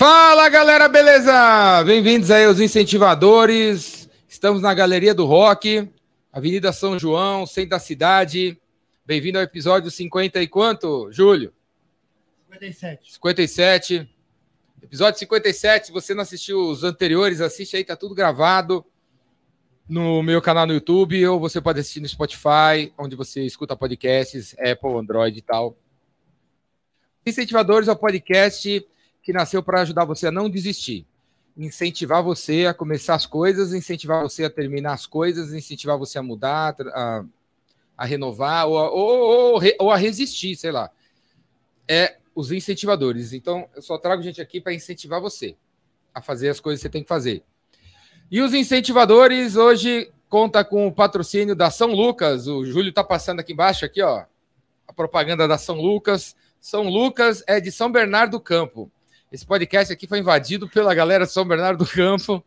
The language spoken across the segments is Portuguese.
Fala galera, beleza? Bem-vindos aí aos incentivadores. Estamos na Galeria do Rock, Avenida São João, centro da cidade. Bem-vindo ao episódio 50 e quanto, Júlio? 57. 57. Episódio 57. Se você não assistiu os anteriores, assiste aí, tá tudo gravado no meu canal no YouTube, ou você pode assistir no Spotify, onde você escuta podcasts, Apple, Android e tal. Incentivadores ao podcast que nasceu para ajudar você a não desistir, incentivar você a começar as coisas, incentivar você a terminar as coisas, incentivar você a mudar, a, a renovar ou, ou, ou, ou a resistir, sei lá. É os incentivadores. Então, eu só trago gente aqui para incentivar você a fazer as coisas que você tem que fazer. E os incentivadores hoje conta com o patrocínio da São Lucas. O Júlio está passando aqui embaixo, aqui, ó, a propaganda da São Lucas. São Lucas é de São Bernardo do Campo. Esse podcast aqui foi invadido pela galera de São Bernardo do Campo.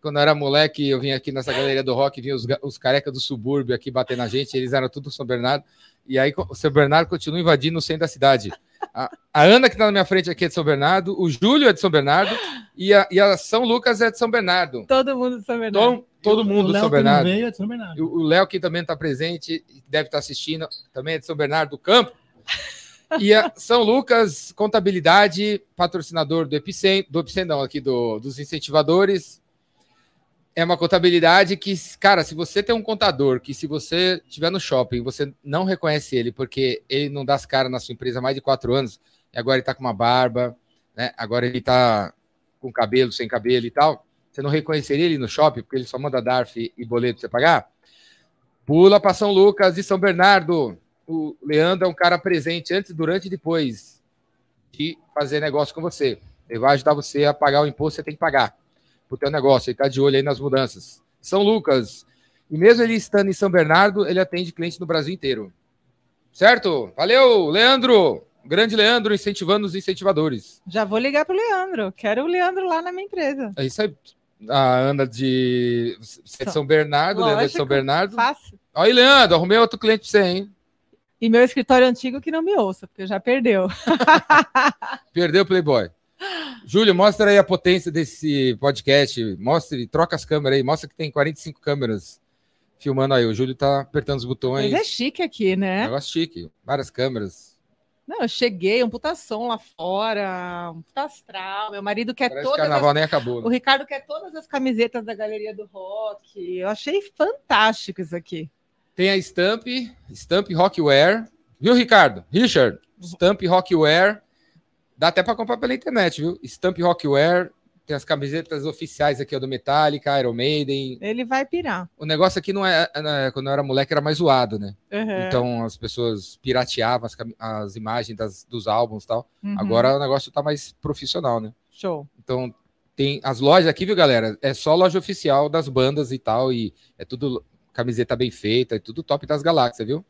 Quando eu era moleque, eu vinha aqui nessa galeria do rock, vinha os, os carecas do subúrbio aqui bater na gente, eles eram tudo São Bernardo. E aí o São Bernardo continua invadindo o centro da cidade. A, a Ana, que está na minha frente aqui, é de São Bernardo, o Júlio é de São Bernardo e a, e a São Lucas é de São Bernardo. Todo mundo de São Bernardo. Todo, todo mundo de São Bernardo. Veio é de São Bernardo. O Léo, que também está presente, deve estar tá assistindo, também é de São Bernardo do Campo. E a São Lucas Contabilidade, patrocinador do Epicentro, do Epicentro, não, aqui do, dos incentivadores. É uma contabilidade que, cara, se você tem um contador que, se você estiver no shopping, você não reconhece ele, porque ele não dá as caras na sua empresa há mais de quatro anos, e agora ele tá com uma barba, né? Agora ele tá com cabelo, sem cabelo e tal. Você não reconheceria ele no shopping, porque ele só manda DARF e boleto pra você pagar? Pula para São Lucas e São Bernardo o Leandro é um cara presente antes, durante e depois de fazer negócio com você. Ele vai ajudar você a pagar o imposto que você tem que pagar para o teu negócio. Ele está de olho aí nas mudanças. São Lucas. E mesmo ele estando em São Bernardo, ele atende clientes no Brasil inteiro. Certo? Valeu, Leandro! Grande Leandro incentivando os incentivadores. Já vou ligar para o Leandro. Quero o Leandro lá na minha empresa. É isso aí. A Ana de São Bernardo, Lógico, Leandro de São Bernardo. Fácil. Olha aí, Leandro, arrumei outro cliente para você, hein? E meu escritório antigo que não me ouça, porque já perdeu. perdeu o Playboy. Júlio, mostra aí a potência desse podcast. Mostre, troca as câmeras aí. Mostra que tem 45 câmeras filmando aí. O Júlio tá apertando os botões. Mas é chique aqui, né? Negócio chique. Várias câmeras. Não, eu cheguei, um putação lá fora, um puta astral. Meu marido quer Parece todas. O carnaval as... nem acabou. Né? O Ricardo quer todas as camisetas da Galeria do Rock. Eu achei fantástico isso aqui. Tem a Stamp, Stamp Rockware. Viu, Ricardo? Richard, Stamp Rockware. Dá até para comprar pela internet, viu? Stamp Rockware. Tem as camisetas oficiais aqui ó, do Metallica, Iron Maiden. Ele vai pirar. O negócio aqui não é, é quando eu era moleque era mais zoado, né? Uhum. Então as pessoas pirateavam as, as imagens das, dos álbuns e tal. Uhum. Agora o negócio tá mais profissional, né? Show. Então tem as lojas aqui, viu, galera? É só loja oficial das bandas e tal e é tudo camiseta bem feita, tudo top das galáxias, viu?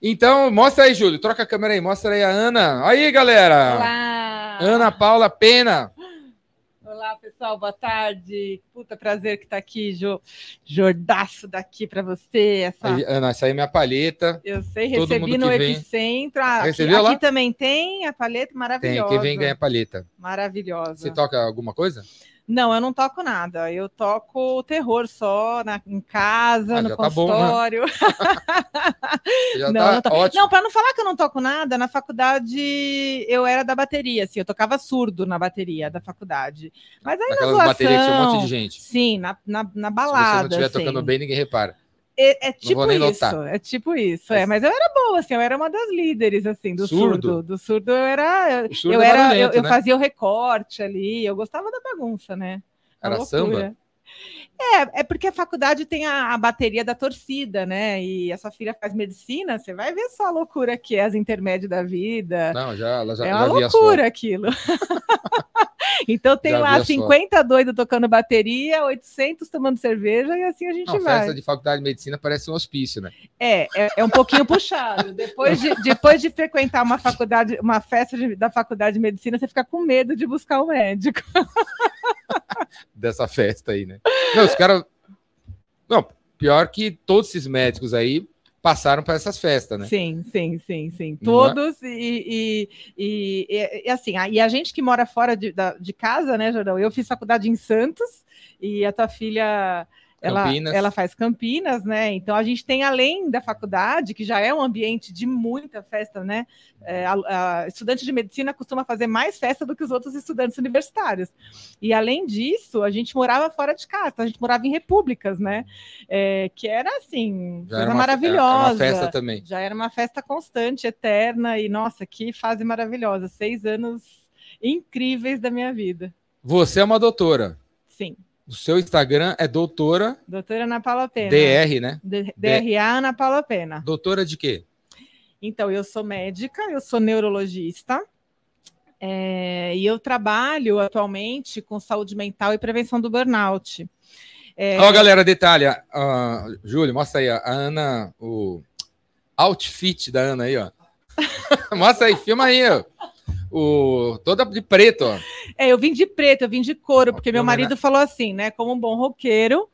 Então, mostra aí, Júlio, troca a câmera aí, mostra aí a Ana. Aí, galera! Olá! Ana Paula Pena. Olá, pessoal, boa tarde. Puta prazer que tá aqui, jo... Jordaço daqui para você. Essa... Aí, Ana, essa aí é minha palheta. Eu sei, recebi no Epicentro. Ah, aqui, aqui, também tem a paleta maravilhosa. Tem, quem vem ganha paleta. Maravilhosa. Você toca alguma coisa? Não, eu não toco nada. Eu toco terror só na, em casa, ah, no consultório. Tá bom, né? já não, tá não, não para não falar que eu não toco nada, na faculdade eu era da bateria, assim, eu tocava surdo na bateria da faculdade. Mas aí Naquelas na zoação, baterias tinha um monte de gente. Sim, na, na, na balada. Se você não estiver assim. tocando bem, ninguém repara. É, é tipo isso, notar. é tipo isso, é, mas eu era boa, assim, eu era uma das líderes, assim, do surdo, surdo. do surdo eu era, surdo eu é era, eu, eu né? fazia o recorte ali, eu gostava da bagunça, né? Era samba? É, é porque a faculdade tem a, a, bateria da torcida, né? E a sua filha faz medicina, você vai ver só a loucura que é as intermédios da vida. Não, já, ela já É uma já loucura aquilo. então tem Já lá vi a 50 doidos tocando bateria, 800 tomando cerveja e assim a gente Não, vai. festa de faculdade de medicina parece um hospício, né? É, é, é um pouquinho puxado. Depois de, depois de frequentar uma faculdade, uma festa de- da faculdade de medicina, você fica com medo de buscar o médico. Dessa festa aí, né? Não, os caras. Não, pior que todos esses médicos aí passaram para essas festas, né? Sim, sim, sim, sim. É? Todos e, e, e, e- e, assim, a- e a gente que mora fora de, da- de casa, né, Jordão? Eu fiz faculdade em Santos e a tua filha. Ela, Campinas. ela faz Campinas, né? Então a gente tem, além da faculdade, que já é um ambiente de muita festa, né? É, a- a- estudante de medicina costuma fazer mais festa do que os outros estudantes universitários. E além disso, a gente morava fora de casa, a gente morava em repúblicas, né? É, que era assim, Já coisa era uma, maravilhosa. era uma festa também. Já era uma festa constante, eterna, e nossa, que fase maravilhosa. Seis anos incríveis da minha vida. Você é uma doutora. Sim. O seu Instagram é doutora Doutora Ana Paula Pena. DR, né? D- DRA Ana Paula Pena. Doutora de quê? Então, eu sou médica, eu sou neurologista. é, e eu trabalho atualmente com saúde mental e prevenção do burnout. É, Ó, galera, detalhe. ah, Júlio, mostra aí. ó, A Ana, o outfit da Ana aí, ó. mostra aí, filma aí, ó. O, toda de preto, ó. É, eu vim de preto, eu vim de couro, porque meu homena- marido falou assim, né? Como um bom roqueiro,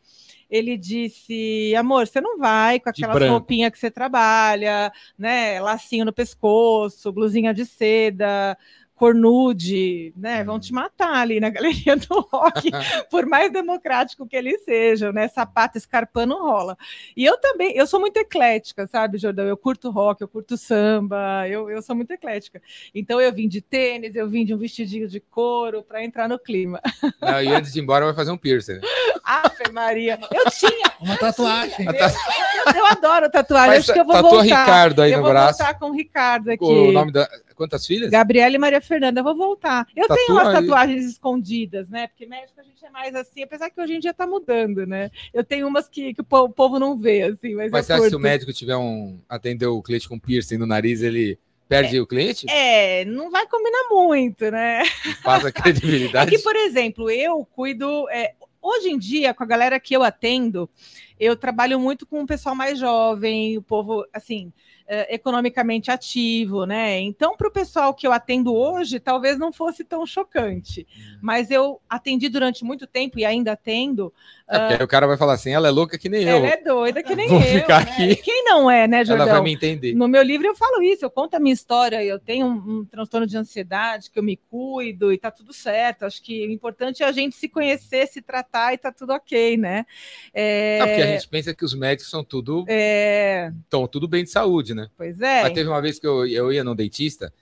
ele disse: amor, você não vai com aquelas roupinhas que você trabalha, né? Lacinho no pescoço, blusinha de seda. Cornude, né? Hum. Vão te matar ali na galeria do rock, por mais democrático que eles sejam, né? Sapato escarpando rola. E eu também, eu sou muito eclética, sabe, Jordão? Eu curto rock, eu curto samba, eu, eu sou muito eclética. Então eu vim de tênis, eu vim de um vestidinho de couro para entrar no clima. Não, e antes de ir embora, vai fazer um piercing. né? Ave Maria, eu tinha, Uma tatuagem. Eu, eu adoro tatuagem, Faz- acho que eu vou tatua voltar. Ricardo aí eu no vou braço. voltar com o Ricardo aqui. O nome da. Quantas filhas? Gabriela e Maria Fernanda, eu vou voltar. Eu Tatua tenho umas aí. tatuagens escondidas, né? Porque médico a gente é mais assim, apesar que hoje em dia tá mudando, né? Eu tenho umas que, que o po- o povo não vê, assim, mas, Mas você eu acha que se o médico tiver um. atender o cliente com piercing no nariz, ele perde o cliente? É, não vai combinar muito, né? Passa É credibilidade? que, por exemplo, eu cuido. é, hoje em dia, com a galera que eu atendo, eu trabalho muito com o pessoal mais jovem, o povo, assim, é, economicamente ativo, né? Então, para o pessoal que eu atendo hoje, talvez não fosse tão chocante. Hum. Mas eu atendi durante muito tempo e ainda atendo. É, porque aí o cara vai falar assim: ela é louca que nem eu. Ela é doida que nem Vou eu. ficar né? aqui. Quem não é, né, Ela Jordão? vai me entender. No meu livro eu falo isso, eu conto a minha história, eu tenho um, um transtorno de ansiedade, que eu me cuido e tá tudo certo. Acho que o importante é a gente se conhecer, se tratar e tá tudo ok, né? É, Não, porque a gente pensa que os médicos são tudo. é, Estão tudo bem de saúde, né? pois é. Mas teve uma vez que eu, eu ia no dentista,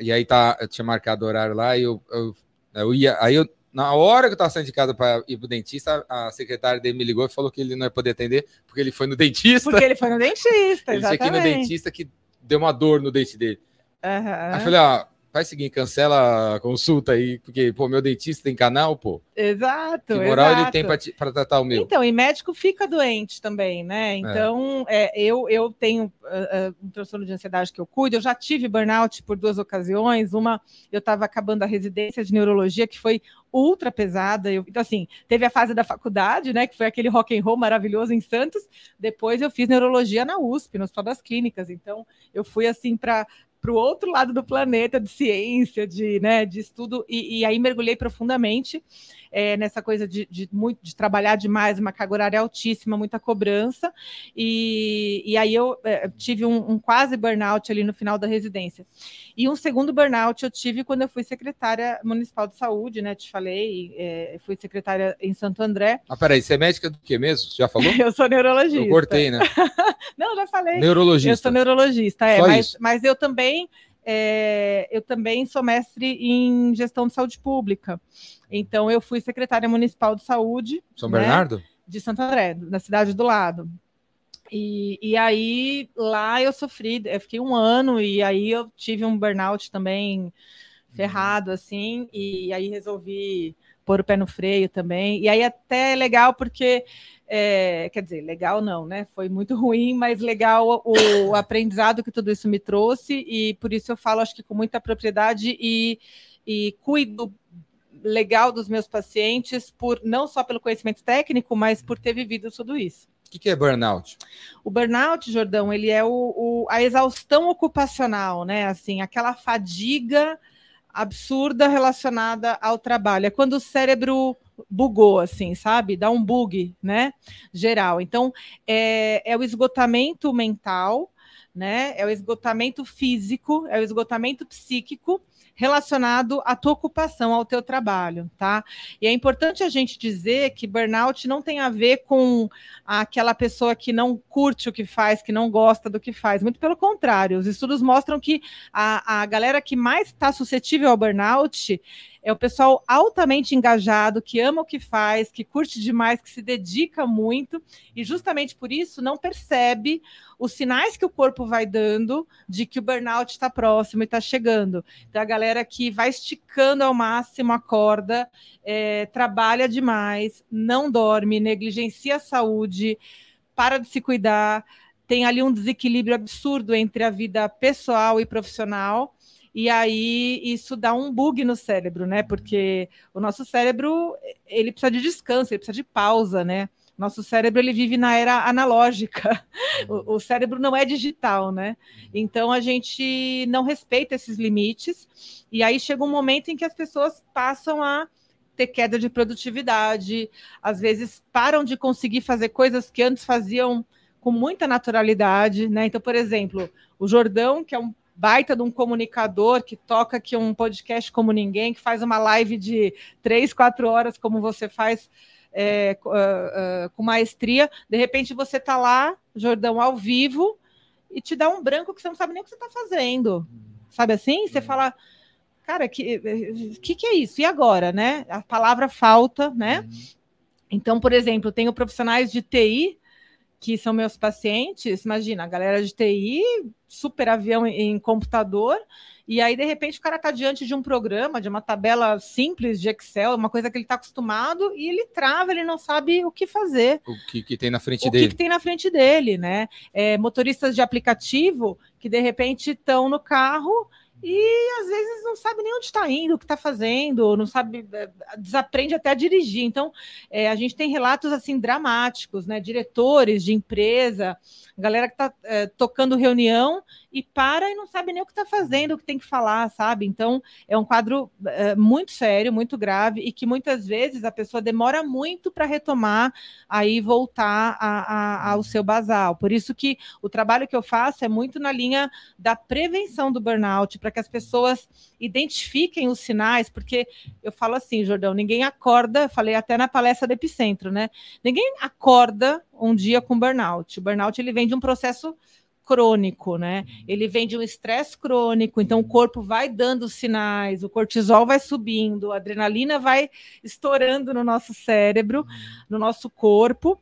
e aí tá, eu tinha marcado o horário lá, e eu, eu, eu ia. Aí eu, na hora que eu tava saindo de casa para ir pro dentista, a secretária dele me ligou e falou que ele não ia poder atender, porque ele foi no dentista. Porque ele foi no dentista, ele tinha que ir no exatamente. dentista que deu uma dor no dente dele. Aham. Aí eu falei, ó, faz o seguinte, cancela a consulta aí, porque, pô, meu dentista tem canal, pô. Exato. Que moral ele exato. tem pra, te- pra tratar o meu? Então, e médico fica doente também, né? Então, é, eu, eu tenho ah, ah, um transtorno de ansiedade que eu cuido. Eu já tive burnout por duas ocasiões. Uma, eu estava acabando a residência de neurologia, que foi ultra pesada. Eu- então, assim, teve a fase da faculdade, né? Que foi aquele rock and roll maravilhoso em Santos. Depois eu fiz neurologia na USP, no Hospital das Clínicas. Então, eu fui assim para para o outro lado do planeta de ciência, de, né, de estudo, e, e aí mergulhei profundamente é, nessa coisa de, de, muito, de trabalhar demais, uma carga horária altíssima, muita cobrança, e, e aí eu é, tive um, um, quase burnout ali no final da residência. E um segundo burnout eu tive quando eu fui secretária municipal de saúde, né? Te falei, é, fui secretária em Santo André. Ah, peraí, você é médica do que mesmo? Você já falou? eu sou neurologista. Eu cortei, né? Não, já falei. Neurologista. Eu sou neurologista, é, mas, mas eu também é, eu também sou mestre em gestão de saúde pública. Então, eu fui secretária municipal de saúde. São né, Bernardo? De Santo André, na cidade do lado. E, e aí, lá eu sofri, eu fiquei um ano, e aí eu tive um burnout também ferrado, assim, e aí resolvi pôr o pé no freio também. E aí até é legal porque, é, quer dizer, legal não, né? Foi muito ruim, mas legal o, o aprendizado que tudo isso me trouxe, e por isso eu falo, acho que com muita propriedade e, e cuido legal dos meus pacientes, por não só pelo conhecimento técnico, mas por ter vivido tudo isso. O que, que é burnout? O burnout, Jordão, ele é o, o, a exaustão ocupacional, né? Assim, aquela fadiga absurda relacionada ao trabalho. É quando o cérebro bugou, assim, sabe? Dá um bug, né? Geral. Então, é, é o esgotamento mental, né? É o esgotamento físico, é o esgotamento psíquico relacionado à tua ocupação, ao teu trabalho, tá? E é importante a gente dizer que burnout não tem a ver com aquela pessoa que não curte o que faz, que não gosta do que faz. Muito pelo contrário, os estudos mostram que a, a galera que mais está suscetível ao burnout é o pessoal altamente engajado, que ama o que faz, que curte demais, que se dedica muito, e justamente por isso não percebe os sinais que o corpo vai dando de que o burnout está próximo e está chegando. Então, a galera que vai esticando ao máximo a corda, é, trabalha demais, não dorme, negligencia a saúde, para de se cuidar, tem ali um desequilíbrio absurdo entre a vida pessoal e profissional e aí isso dá um bug no cérebro, né? Porque o nosso cérebro ele precisa de descanso, ele precisa de pausa, né? Nosso cérebro ele vive na era analógica. O, o, cérebro não é digital, né? Então a gente não respeita esses limites e aí chega um momento em que as pessoas passam a ter queda de produtividade, às vezes param de conseguir fazer coisas que antes faziam com muita naturalidade, né? Então, por exemplo, o Jordão, que é um baita de um comunicador que toca aqui um podcast como ninguém, que faz uma live de três, quatro horas, como você faz é, uh, uh, com maestria. De repente você está lá, Jordão, ao vivo, e te dá um branco que você não sabe nem o que você está fazendo. Sabe assim? Você uhum. fala, cara, que, que que é isso? E agora, né? A palavra falta, né? Uhum. Então, por exemplo, tenho profissionais de TI que são meus pacientes, imagina, a galera de TI, super avião em computador, e aí, de repente, o cara está diante de um programa, de uma tabela simples de Excel, uma coisa que ele está acostumado, e ele trava, ele não sabe o que fazer. O que, que tem na frente o dele. O que, que, tem na frente dele, né? É, motoristas de aplicativo que, de repente, estão no carro e às vezes não sabe nem onde está indo, o que está fazendo, não sabe, é, desaprende até a dirigir. Então, é, a gente tem relatos assim dramáticos, né? Diretores de empresa, galera que está é, tocando reunião e para e não sabe nem o que está fazendo, o que tem que falar, sabe? Então, é um quadro é, muito sério, muito grave e que muitas vezes a pessoa demora muito para retomar, aí voltar a, a, ao seu basal. Por isso que o trabalho que eu faço é muito na linha da prevenção do burnout, para que as pessoas identifiquem os sinais, porque eu falo assim, Jordão, ninguém acorda, falei até na palestra do Epicentro, né? Ninguém acorda um dia com burnout. O burnout ele vem de um processo crônico, né? Ele vem de um estresse crônico, então o corpo vai dando sinais, o cortisol vai subindo, a adrenalina vai estourando no nosso cérebro, no nosso corpo,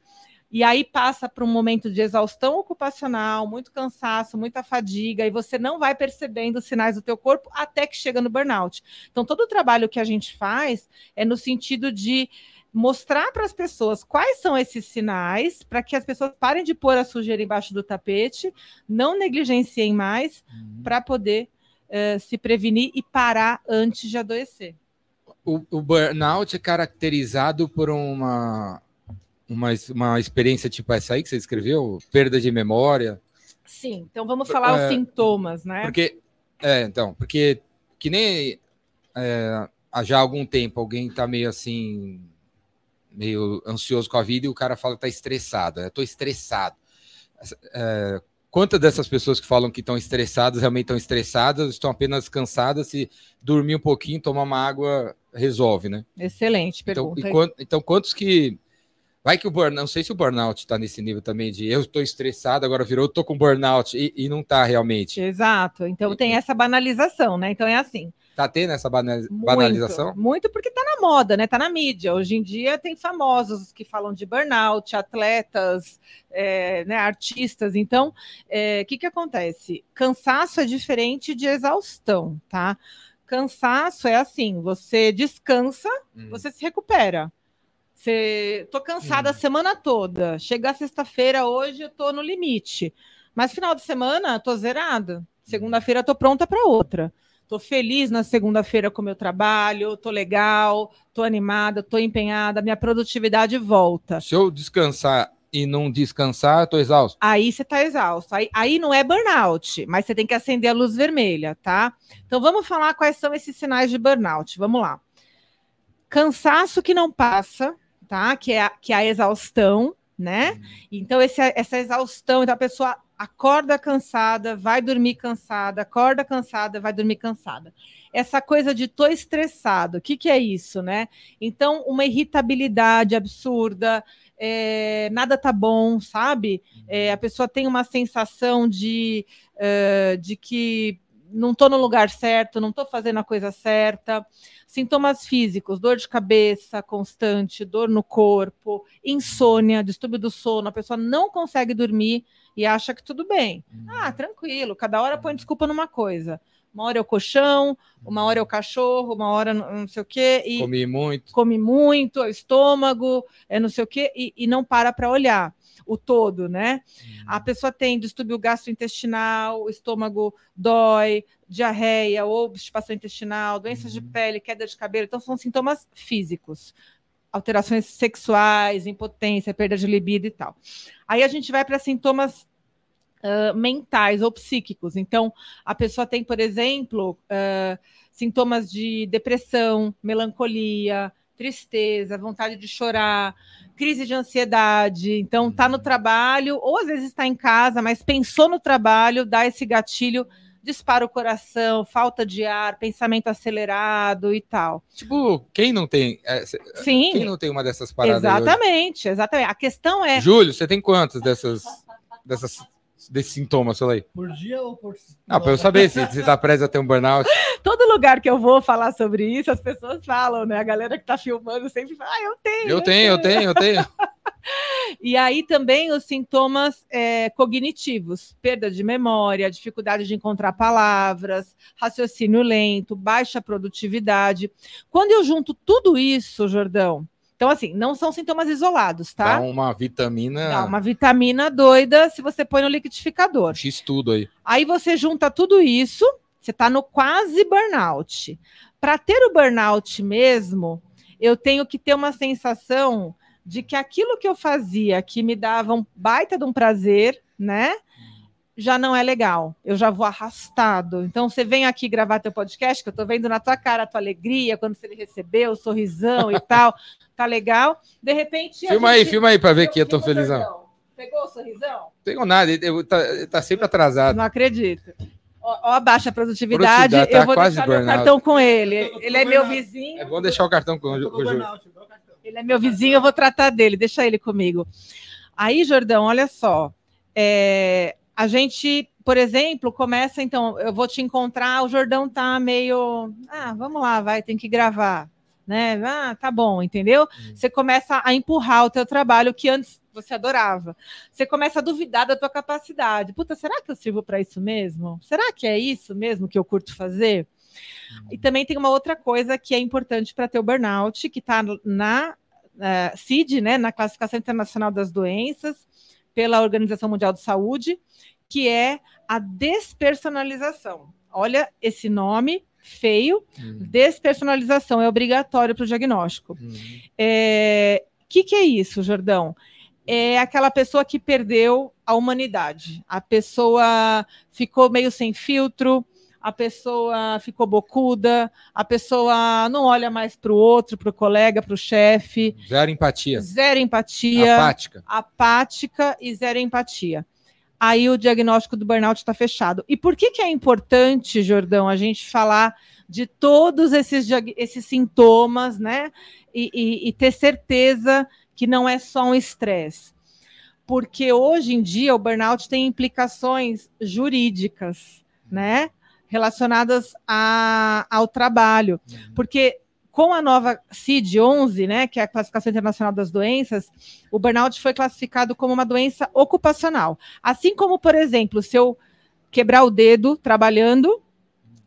e aí passa para um momento de exaustão ocupacional, muito cansaço, muita fadiga, e você não vai percebendo os sinais do teu corpo até que chega no burnout. Então, todo o trabalho que a gente faz é no sentido de mostrar para as pessoas quais são esses sinais, para que as pessoas parem de pôr a sujeira embaixo do tapete, não negligenciem mais, uhum. para poder uh, se prevenir e parar antes de adoecer. O, o burnout é caracterizado por uma uma, uma experiência tipo essa aí que você escreveu? Perda de memória? Sim, então vamos falar é, os sintomas, né? Porque, é, então, porque que nem é, há já algum tempo alguém tá meio assim, meio ansioso com a vida e o cara fala que tá estressado. Eu tô estressado. É, quantas dessas pessoas que falam que estão estressadas realmente estão estressadas, estão apenas cansadas, se dormir um pouquinho, tomar uma água, resolve, né? Excelente então, pergunta. Então, então quantos que Vai que o burnout, não sei se o burnout está nesse nível também de eu estou estressado, agora virou, eu estou com burnout e, e não está realmente. Exato. Então tem essa banalização, né? Então é assim. Tá tendo essa banalização? Muito, muito porque tá na moda, né? Tá na mídia. Hoje em dia tem famosos que falam de burnout, atletas, é, né, artistas. Então, o é, que, que acontece? Cansaço é diferente de exaustão, tá? Cansaço é assim: você descansa, hum. você se recupera. Você, tô cansada hum. a semana toda. Chegar sexta-feira, hoje eu tô no limite. Mas final de semana, tô zerada. Segunda-feira, tô pronta para outra. Tô feliz na segunda-feira com o meu trabalho, tô legal, tô animada, tô empenhada, minha produtividade volta. Se eu descansar e não descansar, eu tô exausto. Aí você tá exausto. Aí, aí não é burnout, mas você tem que acender a luz vermelha, tá? Então vamos falar quais são esses sinais de burnout. Vamos lá cansaço que não passa, tá? Que é a, que é a exaustão, né? Então, esse, essa exaustão, então a pessoa acorda cansada, vai dormir cansada, acorda cansada, vai dormir cansada. Essa coisa de tô estressado, o que, que é isso, né? Então, uma irritabilidade absurda, é, nada tá bom, sabe? É, a pessoa tem uma sensação de, uh, de que não estou no lugar certo, não estou fazendo a coisa certa. Sintomas físicos, dor de cabeça constante, dor no corpo, insônia, distúrbio do sono, a pessoa não consegue dormir e acha que tudo bem. Ah, tranquilo, cada hora põe desculpa numa coisa. Uma hora é o colchão, uma hora é o cachorro, uma hora não sei o quê. E Comi muito. Come muito, é o estômago, é não sei o quê, e, e não para para olhar o todo, né? Uhum. A pessoa tem distúrbio gastrointestinal, o estômago dói, diarreia, obstipação intestinal, doenças uhum. de pele, queda de cabelo. Então, são sintomas físicos. Alterações sexuais, impotência, perda de libido e tal. Aí a gente vai para sintomas uh, mentais ou psíquicos. Então, a pessoa tem, por exemplo, uh, sintomas de depressão, melancolia, tristeza, vontade de chorar, crise de ansiedade. Então, tá no trabalho, ou às vezes está em casa, mas pensou no trabalho, dá esse gatilho, dispara o coração, falta de ar, pensamento acelerado e tal. Tipo, quem não tem? É, Sim. Quem não tem uma dessas paradas? Exatamente, exatamente. A questão é. Júlio, você tem quantas dessas, dessas desses sintomas, aí. Por dia ou por. Não, para eu saber se você está preso a ter um burnout. Todo lugar que eu vou falar sobre isso, as pessoas falam, né? A galera que está filmando sempre fala, ah, eu tenho. Eu, eu tenho, tenho, eu tenho, eu tenho. e aí também os sintomas é, cognitivos, perda de memória, dificuldade de encontrar palavras, raciocínio lento, baixa produtividade. Quando eu junto tudo isso, Jordão, então, assim, não são sintomas isolados, tá? Dá uma vitamina. Dá uma vitamina doida se você põe no liquidificador. X tudo aí. Aí você junta tudo isso, você tá no quase burnout. Para ter o burnout mesmo, eu tenho que ter uma sensação de que aquilo que eu fazia, que me dava um baita de um prazer, né? já não é legal. Eu já vou arrastado. Então você vem aqui gravar teu podcast, que eu tô vendo na tua cara a tua alegria quando você recebeu, o sorrisão e tal. Tá legal. De repente. Filma gente... aí, filma aí para ver que eu tô felizão. Pegou o sorrisão? Pegou nada, ele tá, tá sempre atrasado. Não acredito. Ó, ó a baixa produtividade, produtividade tá eu vou deixar meu cartão com ele. Ele é meu vizinho. É bom deixar o cartão com, o Júlio. Ele é meu vizinho, eu vou tratar dele, deixa ele comigo. Aí, Jordão, olha só. É, a gente, por exemplo, começa, então, eu vou te encontrar, o Jordão tá meio, ah, vamos lá, vai, tem que gravar, né? Ah, tá bom, entendeu? Uhum. Você começa a empurrar o teu trabalho que antes você adorava. Você começa a duvidar da tua capacidade. Puta, será que eu sirvo para isso mesmo? Será que é isso mesmo que eu curto fazer? Uhum. E também tem uma outra coisa que é importante para ter o burnout, que está na uh, CID, né, na Classificação Internacional das Doenças, pela Organização Mundial de Saúde, que é a despersonalização. Olha esse nome feio, uhum. despersonalização é obrigatório para o diagnóstico. O uhum. é, que, que é isso, Jordão? É aquela pessoa que perdeu a humanidade. A pessoa ficou meio sem filtro, a pessoa ficou bocuda, a pessoa não olha mais para o outro, para o colega, para o chefe. Zero empatia. Zero empatia. Apática. Apática e zero empatia. Aí o diagnóstico do burnout está fechado. E por que, que é importante, Jordão, a gente falar de todos esses, esses sintomas, né? E, e, e ter certeza que não é só um estresse? Porque hoje em dia o burnout tem implicações jurídicas, né? relacionadas a, ao trabalho. Uhum. Porque com a nova CID-11, né, que é a classificação internacional das doenças, o burnout foi classificado como uma doença ocupacional. Assim como, por exemplo, se eu quebrar o dedo trabalhando,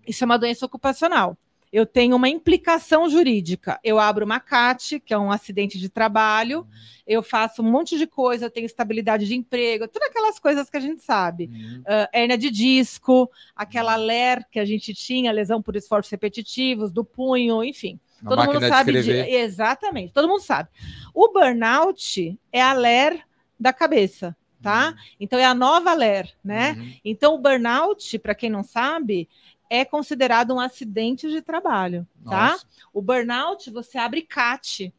isso é uma doença ocupacional eu tenho uma implicação jurídica. Eu abro uma CAT, que é um acidente de trabalho, eu faço um monte de coisa, eu tenho estabilidade de emprego, todas aquelas coisas que a gente sabe. Uhum. Uh, hernia de disco, aquela LER que a gente tinha, lesão por esforços repetitivos, do punho, enfim. A todo mundo sabe de, Exatamente, todo mundo sabe. O burnout é a LER da cabeça, tá? Uhum. Então é a nova LER, né? Uhum. Então o burnout, para quem não sabe, é considerado um acidente de trabalho, tá? Nossa. O burnout, você abre CAT.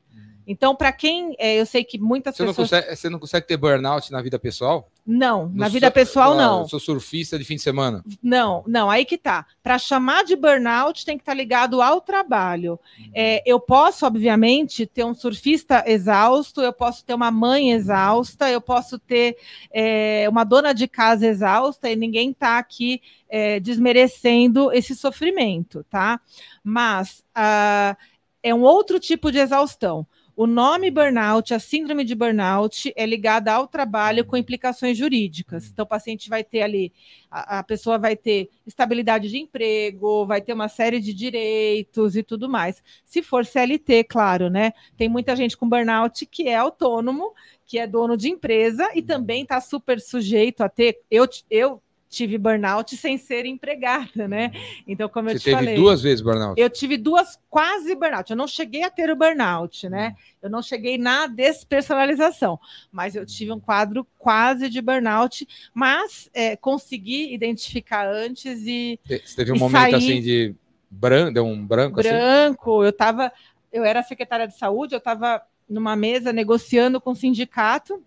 Então, para quem, é, eu sei que muitas Você não, pessoas... consegue, você não consegue ter burnout na vida pessoal? Não, na No vida sur- pessoal, não. Eu sou surfista de fim de semana. Não, não, aí que tá. Para chamar de burnout tem que estar ligado ao trabalho. É, eu posso, obviamente, ter um surfista exausto, eu posso ter uma mãe exausta, eu posso ter é, uma dona de casa exausta, e ninguém está aqui é, desmerecendo esse sofrimento, tá? Mas ah, é um outro tipo de exaustão. O nome burnout, a síndrome de burnout, é ligada ao trabalho com implicações jurídicas. Então, o paciente vai ter ali, a, a pessoa vai ter estabilidade de emprego, vai ter uma série de direitos e tudo mais. Se for CLT, claro, né? Tem muita gente com burnout que é autônomo, que é dono de empresa e também está super sujeito a ter. Eu, eu tive burnout sem ser empregada, né? Então, como eu Você te teve falei. duas vezes burnout. Eu tive duas quase burnout. Eu não cheguei a ter o burnout, né? Eu não cheguei na despersonalização, mas eu tive um quadro quase de burnout, mas é, consegui identificar antes e Você teve um momento saí- assim de branco, um branco assim? branco. Eu estava, eu era secretária de saúde, eu estava numa mesa negociando com o sindicato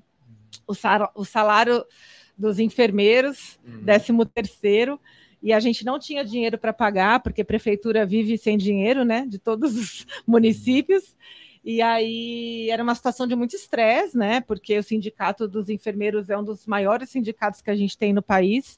sar- o salário dos enfermeiros, Uhum. décimo terceiro, e a gente não tinha dinheiro para pagar, porque a prefeitura vive sem dinheiro, né, de todos os municípios. E aí era uma situação de muito estresse, né? Porque o sindicato dos enfermeiros é um dos maiores sindicatos que a gente tem no país.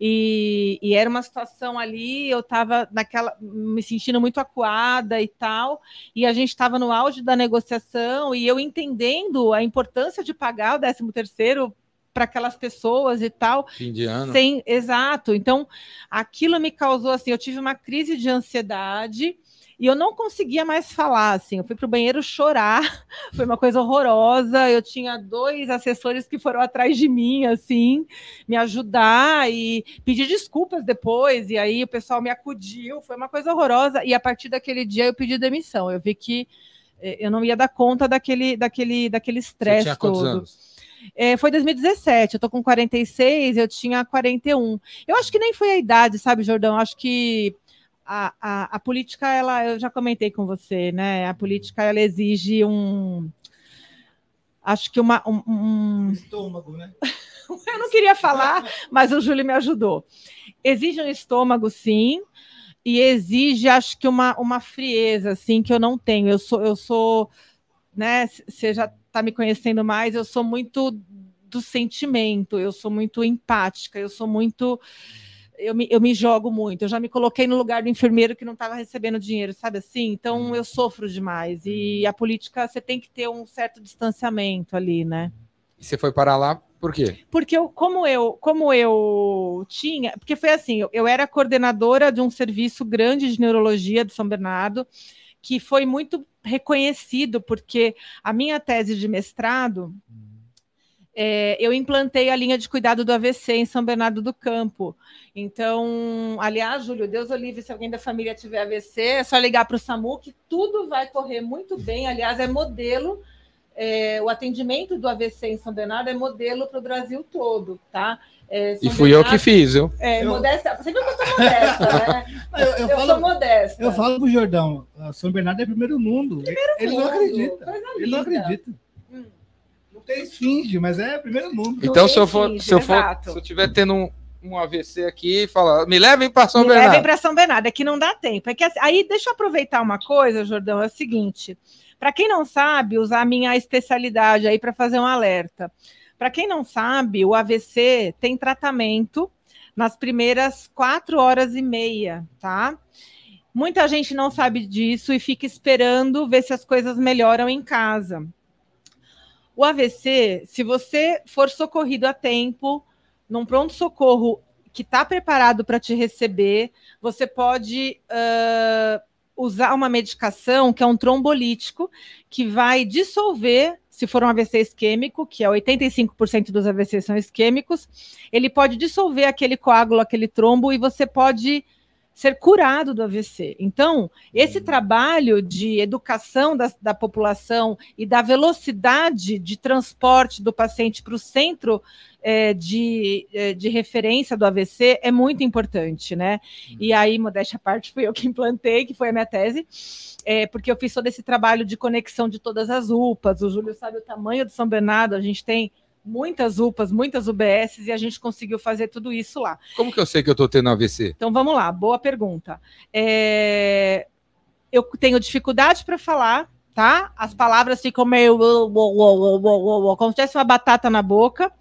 E, e era uma situação ali, eu estava naquela, me sentindo muito acuada e tal, e a gente estava no auge da negociação, e eu entendendo a importância de pagar o 13 terceiro para aquelas pessoas e tal, Fim de ano. sem exato. Então, aquilo me causou assim, eu tive uma crise de ansiedade e eu não conseguia mais falar, assim, eu fui para o banheiro chorar, foi uma coisa horrorosa. Eu tinha dois assessores que foram atrás de mim, assim, me ajudar e pedir desculpas depois. E aí o pessoal me acudiu, foi uma coisa horrorosa. E a partir daquele dia eu pedi demissão. Eu vi que eh, eu não ia dar conta daquele, daquele, daquele estresse todo. anos? É, foi 2017, eu tô com 46, eu tinha 41. Eu acho que nem foi a idade, sabe, Jordão? Acho que a, a, a política, ela, eu já comentei com você, né? A política, ela exige um. Acho que uma. um- um- Estômago, né? eu não queria falar, mas o Júlio me ajudou. Exige um estômago, sim, e exige, acho que, uma, uma frieza, assim, que eu não tenho. Eu sou, eu sou, né? Você já está me conhecendo mais, eu sou muito do sentimento, eu sou muito empática, eu sou muito. Eu me, eu me jogo muito. Eu já me coloquei no lugar do enfermeiro que não estava recebendo dinheiro, sabe assim? Então eu sofro demais. E a política, você tem que ter um certo distanciamento ali, né? E você foi parar lá por quê? porque eu, como eu, como eu tinha, porque foi assim, eu, eu era coordenadora de um serviço grande de neurologia de São Bernardo, que foi muito reconhecido, porque a minha tese de mestrado, é, eu implantei a linha de cuidado do AVC em São Bernardo do Campo. Então, aliás, Júlio, Deus livre, se alguém da família tiver AVC, é só ligar para o SAMU que tudo vai correr muito bem. Aliás, é modelo é, o atendimento do AVC em São Bernardo é modelo para o Brasil todo, tá? É, E fui eu que Bernardo- fiz, viu? É, Eu- modesta, você viu que eu sou modesta, né? Eu, eu Eu, falo, sou modesta. eu falo pro Jordão, a São Bernardo é primeiro mundo. ele não mundo, acredita. coisa Ele não acredita. Hum. Não tem esfinge, mas é primeiro mundo. Não Então, se eu for, finge, se eu for, exato. se eu tiver tendo um, um AVC aqui, fala, me levem para São Me Bernardo. levem para São Bernardo, é que não dá tempo. É que assim- aí deixa eu aproveitar uma coisa, Jordão, é o seguinte. Para quem não sabe, usar a minha especialidade aí para fazer um alerta. Para quem não sabe, o AVC tem tratamento nas primeiras quatro horas e meia, tá? Muita gente não sabe disso e fica esperando ver se as coisas melhoram em casa. O AVC, se você for socorrido a tempo, num pronto-socorro que está preparado para te receber, você pode ah, usar uma medicação que é um trombolítico, que vai dissolver, se for um AVC isquêmico, que é 85% dos AVC são isquêmicos, ele pode dissolver aquele coágulo, aquele trombo, e você pode ser curado do AVC. Então, esse trabalho de educação da, da população e da velocidade de transporte do paciente para o centro é, de, é, de referência do AVC é muito importante, né? E aí, modéstia à parte, fui eu que implantei, que foi a minha tese, é, porque eu fiz todo esse trabalho de conexão de todas as UPAs. O Júlio sabe o tamanho do São Bernardo, a gente tem muitas UPAs, muitas UBS e a gente conseguiu fazer tudo isso lá. Como que eu sei que eu estou tendo AVC? Então vamos lá, boa pergunta. É... Eu tenho dificuldade para falar, tá? As palavras ficam meio como se tivesse uma batata na boca,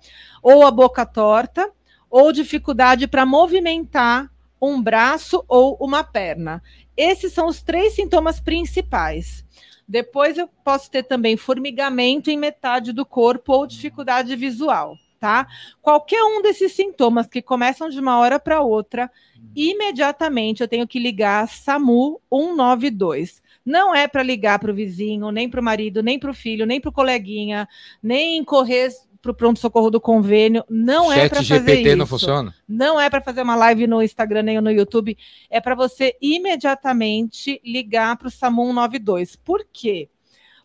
ou a boca torta, ou dificuldade para movimentar um braço ou uma perna. Esses são os três sintomas principais. Depois eu posso ter também formigamento em metade do corpo ou dificuldade visual, tá? Qualquer um desses sintomas que começam de uma hora para outra, imediatamente eu tenho que ligar SAMU 192. Não é para ligar para o vizinho, nem para o marido, nem para o filho, nem para o coleguinha, nem correr para o pronto-socorro do convênio. Não é para fazer GPT isso. não funciona? Não é para fazer uma live no Instagram nem no YouTube. É para você imediatamente ligar para o SAMU 192. Por quê?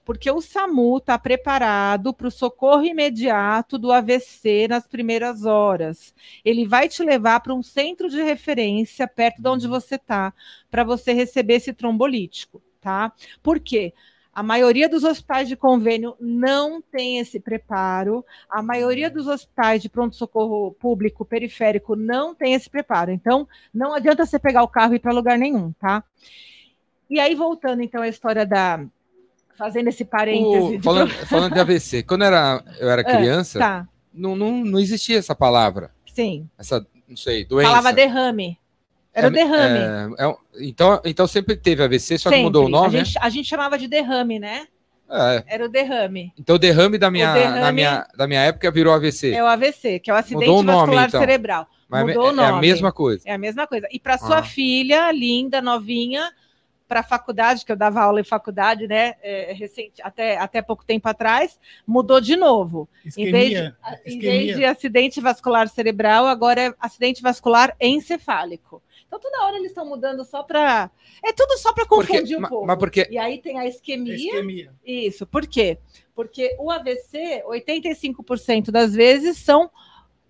Porque o SAMU está preparado para o socorro imediato do AVC nas primeiras horas. Ele vai te levar para um centro de referência perto de onde você está, para você receber esse trombolítico, tá? Por quê? A maioria dos hospitais de convênio não tem esse preparo. A maioria dos hospitais de pronto-socorro público periférico não tem esse preparo. Então, não adianta você pegar o carro e ir para lugar nenhum, tá? E aí, voltando então à história da. Fazendo esse parêntese. O, falando, de... falando de AVC, quando era, eu era é, criança, é, tá. não, não, não existia essa palavra. Sim. Essa, não sei, doença. Falava derrame. Era é, o derrame. É, é, então, então sempre teve AVC, só sempre. que mudou o nome. A gente, né? a gente chamava de derrame, né? É. Era o derrame. Então o derrame da minha, derrame na minha, da minha época virou AVC. É o AVC, que é o acidente o vascular nome, então. cerebral. Mas Mudou é, o nome. É a mesma coisa. É a mesma coisa. E para sua ah. filha, linda, novinha, para a faculdade, que eu dava aula em faculdade, né? É, recente, até, até pouco tempo atrás, mudou de novo. Isquemia. Em vez, de, em vez de acidente vascular cerebral, agora é acidente vascular encefálico. Então, toda hora eles estão mudando só para. É tudo só para confundir porque, um pouco. Mas porque... E aí tem a isquemia. isquemia. Isso. Por quê? Porque o AVC, 85% das vezes são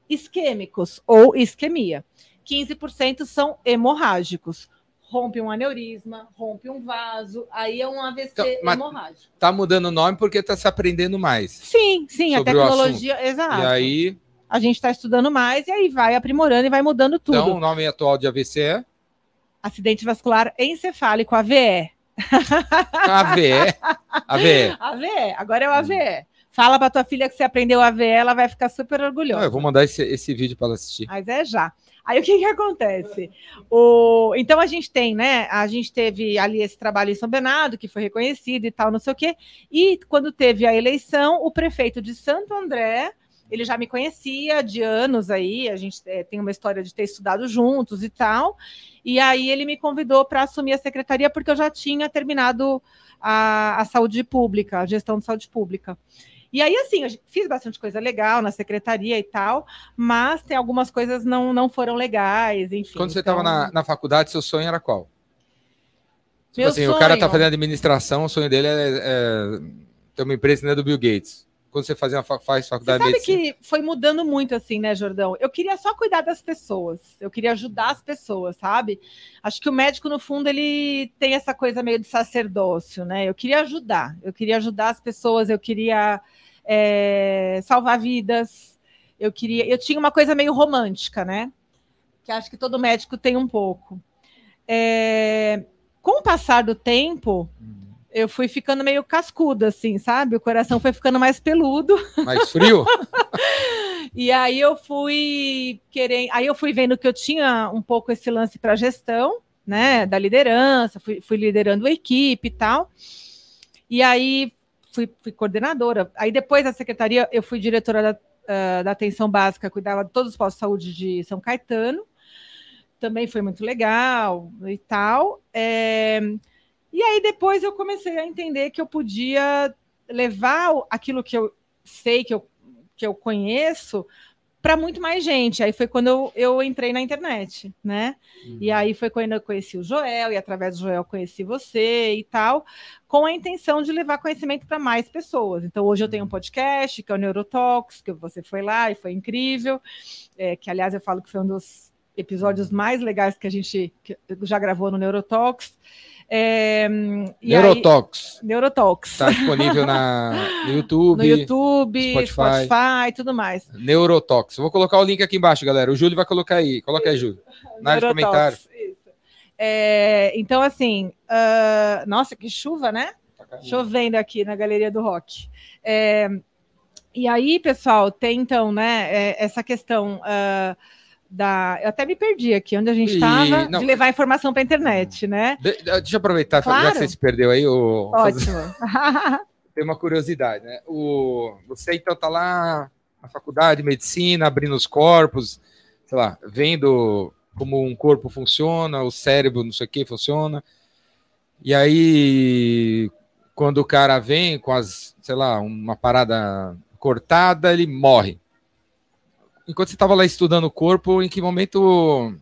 isquêmicos ou isquemia. 15% são hemorrágicos. Rompe um aneurisma, rompe um vaso, aí é um AVC então, hemorrágico. Tá mudando o nome porque está se aprendendo mais. Sim, sim, a tecnologia, exato. E aí a gente está estudando mais e aí vai aprimorando e vai mudando tudo. Então, o nome atual de AVC é? Acidente vascular encefálico, AVE. AVE? AVE. AVE, agora é o AVE. Fala para tua filha que você aprendeu AVE, ela vai ficar super orgulhosa. eu vou mandar esse, esse vídeo para ela assistir. Mas é já. Aí o que, que acontece? O, então a gente tem, né? A gente teve ali esse trabalho em São Bernardo, que foi reconhecido e tal, não sei o quê. E quando teve a eleição, o prefeito de Santo André ele já me conhecia de anos aí, a gente é, tem uma história de ter estudado juntos e tal. E aí ele me convidou para assumir a secretaria, porque eu já tinha terminado a, a saúde pública, a gestão de saúde pública. E aí, assim, eu fiz bastante coisa legal na secretaria e tal, mas tem algumas coisas não, não foram legais, enfim. Quando você estava então... na, na faculdade, seu sonho era qual? Tipo assim, sonho... o cara tá fazendo administração, o sonho dele é, é ter uma empresa né, do Bill Gates quando você fazia, faz faculdade você sabe que foi mudando muito assim, né, Jordão? Eu queria só cuidar das pessoas, eu queria ajudar as pessoas, sabe? Acho que o médico, no fundo, ele tem essa coisa meio de sacerdócio, né? Eu queria ajudar, eu queria ajudar as pessoas, eu queria é, salvar vidas, eu queria. Eu tinha uma coisa meio romântica, né? Que acho que todo médico tem um pouco. É, com o passar do tempo. Hum eu fui ficando meio cascuda, assim, sabe? O coração foi ficando mais peludo. Mais frio? e aí eu fui querendo. Aí eu fui vendo que eu tinha um pouco esse lance para gestão, né? Da liderança, fui, fui, liderando a equipe e tal. E aí fui, fui, coordenadora. Aí depois da secretaria, eu fui diretora da, uh, da atenção básica, cuidava de todos os postos de saúde de São Caetano. Também foi muito legal e tal. É... E aí depois eu comecei a entender que eu podia levar aquilo que eu sei, que eu, que eu conheço, para muito mais gente. Aí foi quando eu, eu entrei na internet, né? Uhum. E aí foi quando eu conheci o Joel, e através do Joel conheci você e tal, com a intenção de levar conhecimento para mais pessoas. Então, hoje eu tenho um podcast, que é o Neurotalks, que você foi lá e foi incrível, é, que aliás eu falo que foi um dos episódios mais legais que a gente já gravou no Neurotalks. É, Neurotox. Aí, Neurotox. Está disponível na, no YouTube, no YouTube Spotify. Spotify e tudo mais. Neurotox. Vou colocar o link aqui embaixo, galera. O Júlio vai colocar aí. Coloca aí, Júlio. Na área de comentário. É, então, assim, uh, nossa, que chuva, né? Tá Chovendo aqui na Galeria do Rock. É, e aí, pessoal, tem então, né, é, essa questão. Uh, da. Eu até me perdi aqui, onde a gente estava, de levar informação para a internet, né? De, deixa eu aproveitar, claro. já que você se perdeu aí. O... Ótimo. Tem uma curiosidade, né? O... Você então está lá na faculdade de medicina, abrindo os corpos, sei lá, vendo como um corpo funciona, o cérebro, não sei o que, funciona. E aí, quando o cara vem com as, sei lá, uma parada cortada, ele morre enquanto você estava lá estudando o corpo, em que momento.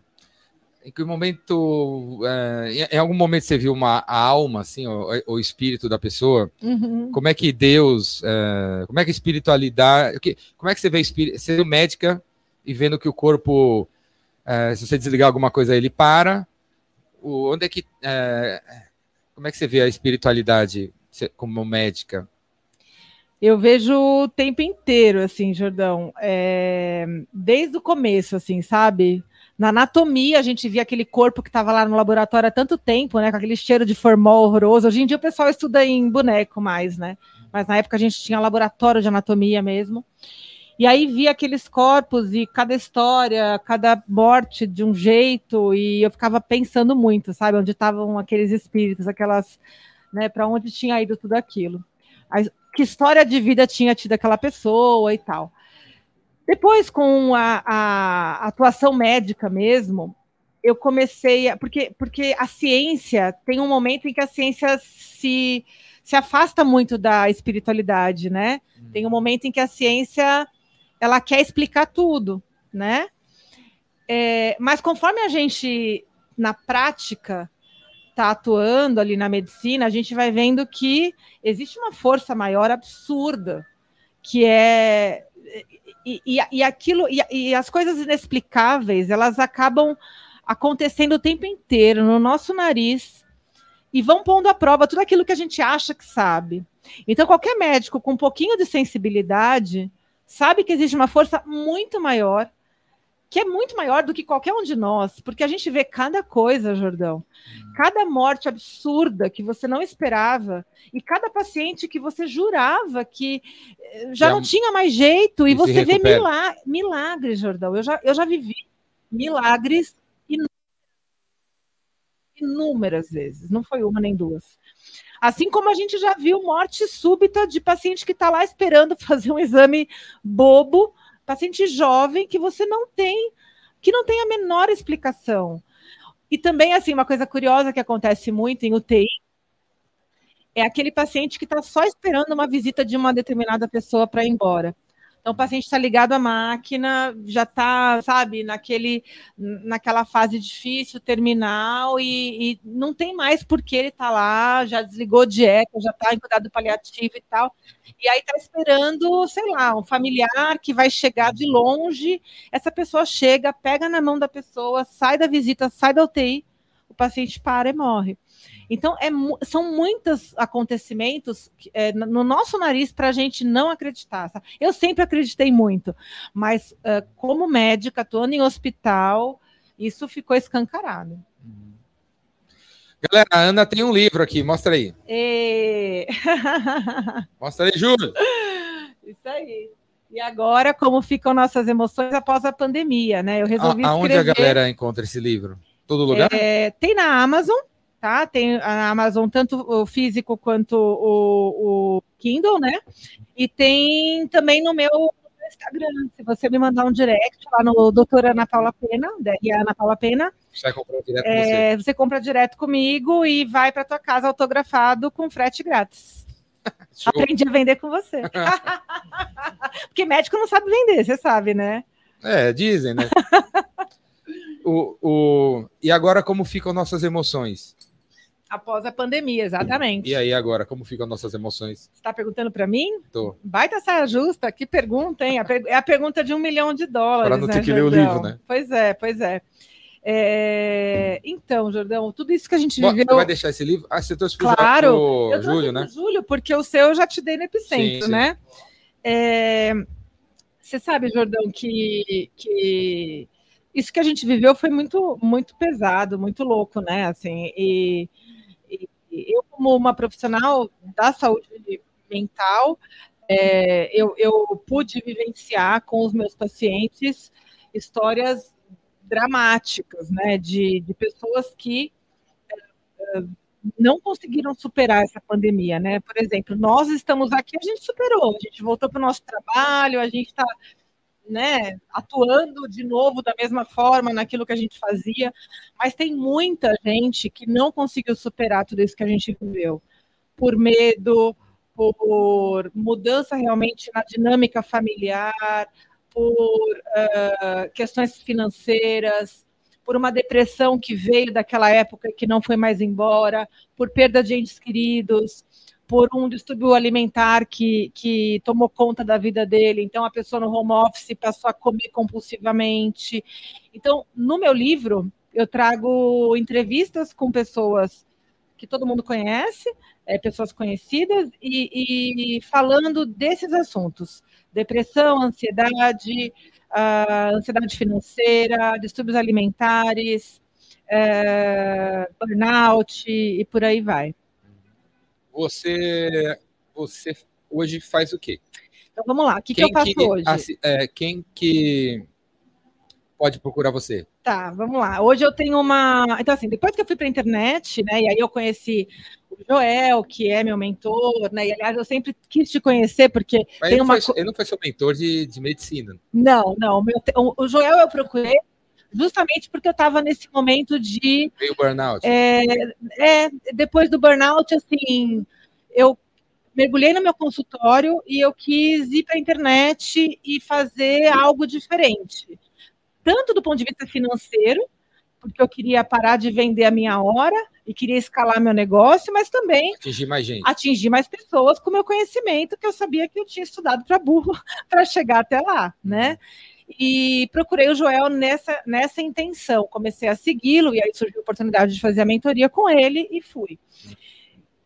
Em que momento. É, em algum momento você viu uma a alma, assim, o, espírito da pessoa? Uhum. Como é que Deus. É, como é que a espiritualidade. Como é que você vê espírito, sendo médica e vendo que o corpo. É, se você desligar alguma coisa, ele para. O, onde é que. É, como é que você vê a espiritualidade como médica? Eu vejo o tempo inteiro, assim, Jordão. É... Desde o começo, assim, sabe? Na anatomia, a gente via aquele corpo que estava lá no laboratório há tanto tempo, né? Com aquele cheiro de formol horroroso. Hoje em dia o pessoal estuda em boneco mais, né? Mas na época a gente tinha laboratório de anatomia mesmo. E aí via aqueles corpos e cada história, cada morte de um jeito, e eu ficava pensando muito, sabe? Onde estavam aqueles espíritos, aquelas. Né, para onde tinha ido tudo aquilo que história de vida tinha tido aquela pessoa e tal. Depois, com a, a atuação médica mesmo, eu comecei a. Porque, porque a ciência tem um momento em que a ciência se, se afasta muito da espiritualidade, né? Hum. Tem um momento em que a ciência ela quer explicar tudo, né? É, mas conforme a gente, na prática, está atuando ali na medicina, a gente vai vendo que existe uma força maior absurda, que é. E, e, e aquilo, e, e as coisas inexplicáveis, elas acabam acontecendo o tempo inteiro no nosso nariz e vão pondo à prova tudo aquilo que a gente acha que sabe. Então, qualquer médico com um pouquinho de sensibilidade sabe que existe uma força muito maior que é muito maior do que qualquer um de nós, porque a gente vê cada coisa, Jordão, cada morte absurda que você não esperava, e cada paciente que você jurava que eh, já, não tinha mais jeito, e, você vê milagres, milagres, Jordão. Eu já, eu já vivi milagres inúmeras vezes, não foi uma nem duas. Assim como a gente já viu morte súbita de paciente que está lá esperando fazer um exame bobo paciente jovem que você não tem, que não tem a menor explicação. E também, assim, uma coisa curiosa que acontece muito em UTI é aquele paciente que está só esperando uma visita de uma determinada pessoa para ir embora. Então, o paciente está ligado à máquina, já está, sabe, naquele, naquela fase difícil, terminal, e, e não tem mais por que ele está lá, já desligou dieta, já está em cuidado paliativo e tal. E aí está esperando, sei lá, um familiar que vai chegar de longe. Essa pessoa chega, pega na mão da pessoa, sai da visita, sai da UTI, o paciente para e morre. Então, é, são muitos acontecimentos é, no nosso nariz para a gente não acreditar. Sabe? Eu sempre acreditei muito, mas uh, como médica, atuando em hospital, isso ficou escancarado. Galera, a Ana tem um livro aqui, mostra aí. E... mostra aí, Júlio. Isso aí. E agora, como ficam nossas emoções após a pandemia, né? Eu resolvi a, Aonde escrever... a galera encontra esse livro? Todo lugar? É, tem na Amazon, tá? Tem a Amazon, tanto o físico quanto o, o Kindle, né? E tem também no meu Instagram. Se você me mandar um direct lá no Doutora Ana Paula Pena, DRA Ana Paula Pena, você, é, você compra direto comigo e vai para tua casa autografado com frete grátis. Aprendi a vender com você. Porque médico não sabe vender, você sabe, né? É, dizem, né? o, o... E agora, como ficam nossas emoções? Após a pandemia, exatamente. E aí, agora, como ficam nossas emoções? Você está perguntando para mim? Tô. Baita saia justa, que pergunta, hein? É a pergunta de um milhão de dólares. Pra não ter né, que ler o livro, né? Pois é, pois é. É, Então, Jordão, tudo isso que a gente viveu. Vai deixar esse livro? Ah, você trouxe pro, Claro, Júlio, né? Júlio, porque o seu eu já te dei no epicentro, Sim, sim. né? É, Você sabe, Jordão, que, que isso que a gente viveu foi muito, muito pesado, muito louco, né? Assim, e eu, como uma profissional da saúde mental, é, eu, eu pude vivenciar com os meus pacientes histórias dramáticas, né? De, de pessoas que não conseguiram superar essa pandemia, né? Por exemplo, nós estamos aqui, a gente superou, a gente voltou para o nosso trabalho, a gente está né, atuando de novo da mesma forma naquilo que a gente fazia, mas tem muita gente que não conseguiu superar tudo isso que a gente viveu, por medo, por mudança realmente na dinâmica familiar, por uh, questões financeiras, por uma depressão que veio daquela época que não foi mais embora, por perda de entes queridos, por um distúrbio alimentar que, que tomou conta da vida dele. Então, a pessoa no home office passou a comer compulsivamente. Então, no meu livro, eu trago entrevistas com pessoas que todo mundo conhece, é, pessoas conhecidas, e, e falando desses assuntos: depressão, ansiedade, uh, ansiedade financeira, distúrbios alimentares, uh, burnout e por aí vai. Você, você hoje faz o quê? Então vamos lá, o que, que eu faço que, hoje? assi- é, quem que pode procurar você? Tá, vamos lá. Hoje eu tenho uma. Então, assim, depois que eu fui para a internet, né, e aí eu conheci o Joel, que é meu mentor, né, e aliás eu sempre quis te conhecer, porque Mas tem ele, uma. não foi, ele não foi seu mentor de, de medicina. Não, não, meu o Joel eu procurei justamente porque eu estava nesse momento de Veio burnout. É, é, depois do burnout, assim, eu mergulhei no meu consultório e eu quis ir para a internet e fazer algo diferente. Tanto do ponto de vista financeiro, porque eu queria parar de vender a minha hora e queria escalar meu negócio, mas também Atingir mais gente. atingir mais pessoas com o meu conhecimento, que eu sabia que eu tinha estudado para burro para chegar até lá, né? E procurei o Joel nessa, nessa intenção. Comecei a segui-lo, e aí surgiu a oportunidade de fazer a mentoria com ele e fui.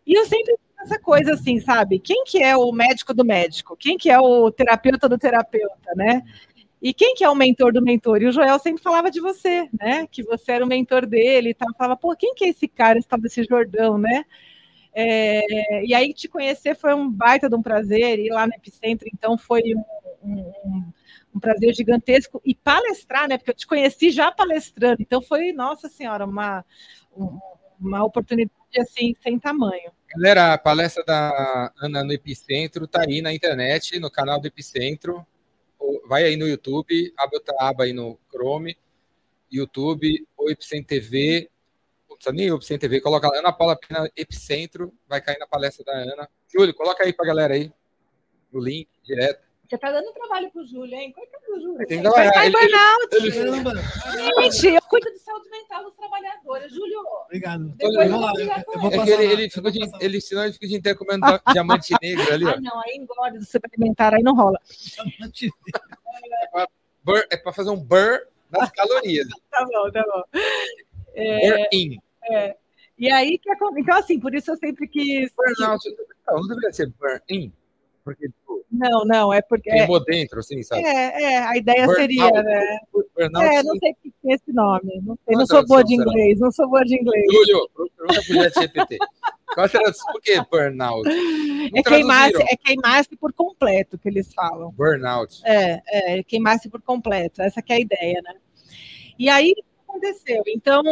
E eu sempre essa coisa assim, sabe? Quem que é o médico do médico? Quem que é o terapeuta do terapeuta, né? E quem que é o mentor do mentor? E o Joel sempre falava de você, né? Que você era o mentor dele e tal. Falava, pô, quem que é esse cara, esse tal desse Jordão, né? É, e aí te conhecer foi um baita de um prazer, ir lá no Epicentro, então foi um, um, um- prazer gigantesco. E palestrar, né? Porque eu te conheci já palestrando, então foi, nossa senhora, uma, um- uma oportunidade assim, sem tamanho. Galera, a palestra da Ana no Epicentro tá aí na internet, no canal do Epicentro. Vai aí no YouTube, abre outra aba aí no Chrome, YouTube, ou Epicentro TV. Não precisa nem Epicentro TV, coloca Ana Paula Pena Epicentro, vai cair na palestra da Ana. Júlio, coloca aí pra galera aí, o link direto. Você tá dando trabalho pro Júlio, hein? Coitado do Júlio. Tem que gente. Vai trabalhar, estar em ele- burnout. Caramba, Gente, eu cuido de saúde mental dos trabalhadores. Júlio, obrigado. Depois Vamos lá, eu vou eu, eu vou É passar que ele, ele, fica vou de, ele, senão ele fica o dia inteiro comendo da- diamante negro ali, ó. ah não, aí engorda do suplementar, aí não rola. Bur, é pra fazer um burn das calorias. Tá bom, tá bom. Burn in. E aí, então assim, por isso eu sempre quis... Burnout. Não, não deveria ser burn in. Porque tipo, Não, não, é porque... É, queimou dentro, assim, sabe? é, é, a ideia Burnout. seria, né? Burnout. É, não sei o que é esse nome. Não, sei, não a sou boa de tradução será? inglês, não sou boa de inglês. Júlio, pergunta pro ChatGPT. Qual a tradução? Por que burnout? Não É queimar-se é queimar-se por completo que eles falam. Burnout. É, é, queimar-se por completo. Essa que é a ideia, né? E aí, aconteceu? Então,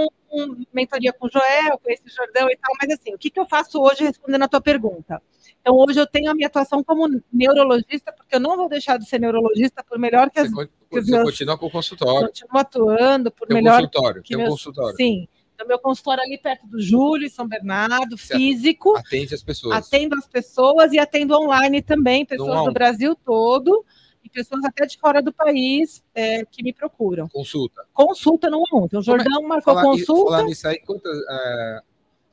mentoria com o Joel, com esse Jordão e tal, mas assim, o que, que eu faço hoje respondendo a tua pergunta? Então, hoje eu tenho a minha atuação como neurologista, porque eu não vou deixar de ser neurologista, por melhor que Você, as que os você meus- continua com o consultório. continuo atuando, por Tem melhor consultório. que Tem um meus- consultório. Sim. Então, meu consultório ali perto do Júlio, São Bernardo, Certo. físico. Atende as pessoas. Atendo as pessoas e atendo online também, pessoas do Brasil todo. E pessoas até de fora do país é, que me procuram. Consulta. Consulta no um. Então, o é- Jordão marcou Falar, consulta, falar nisso aí, quantas, é,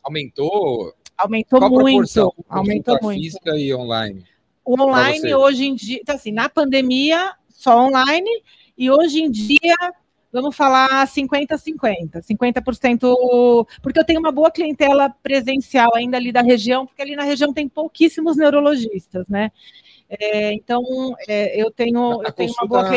aumentou? aumentou Qual muito. Aumentou muito. física e online. O online hoje em dia, então assim, na pandemia, só online, e hoje em dia, vamos falar 50-50, 50%, porque eu tenho uma boa clientela presencial ainda ali da região, porque ali na região tem pouquíssimos neurologistas, né? É, então, é, eu tenho, eu tenho uma boa.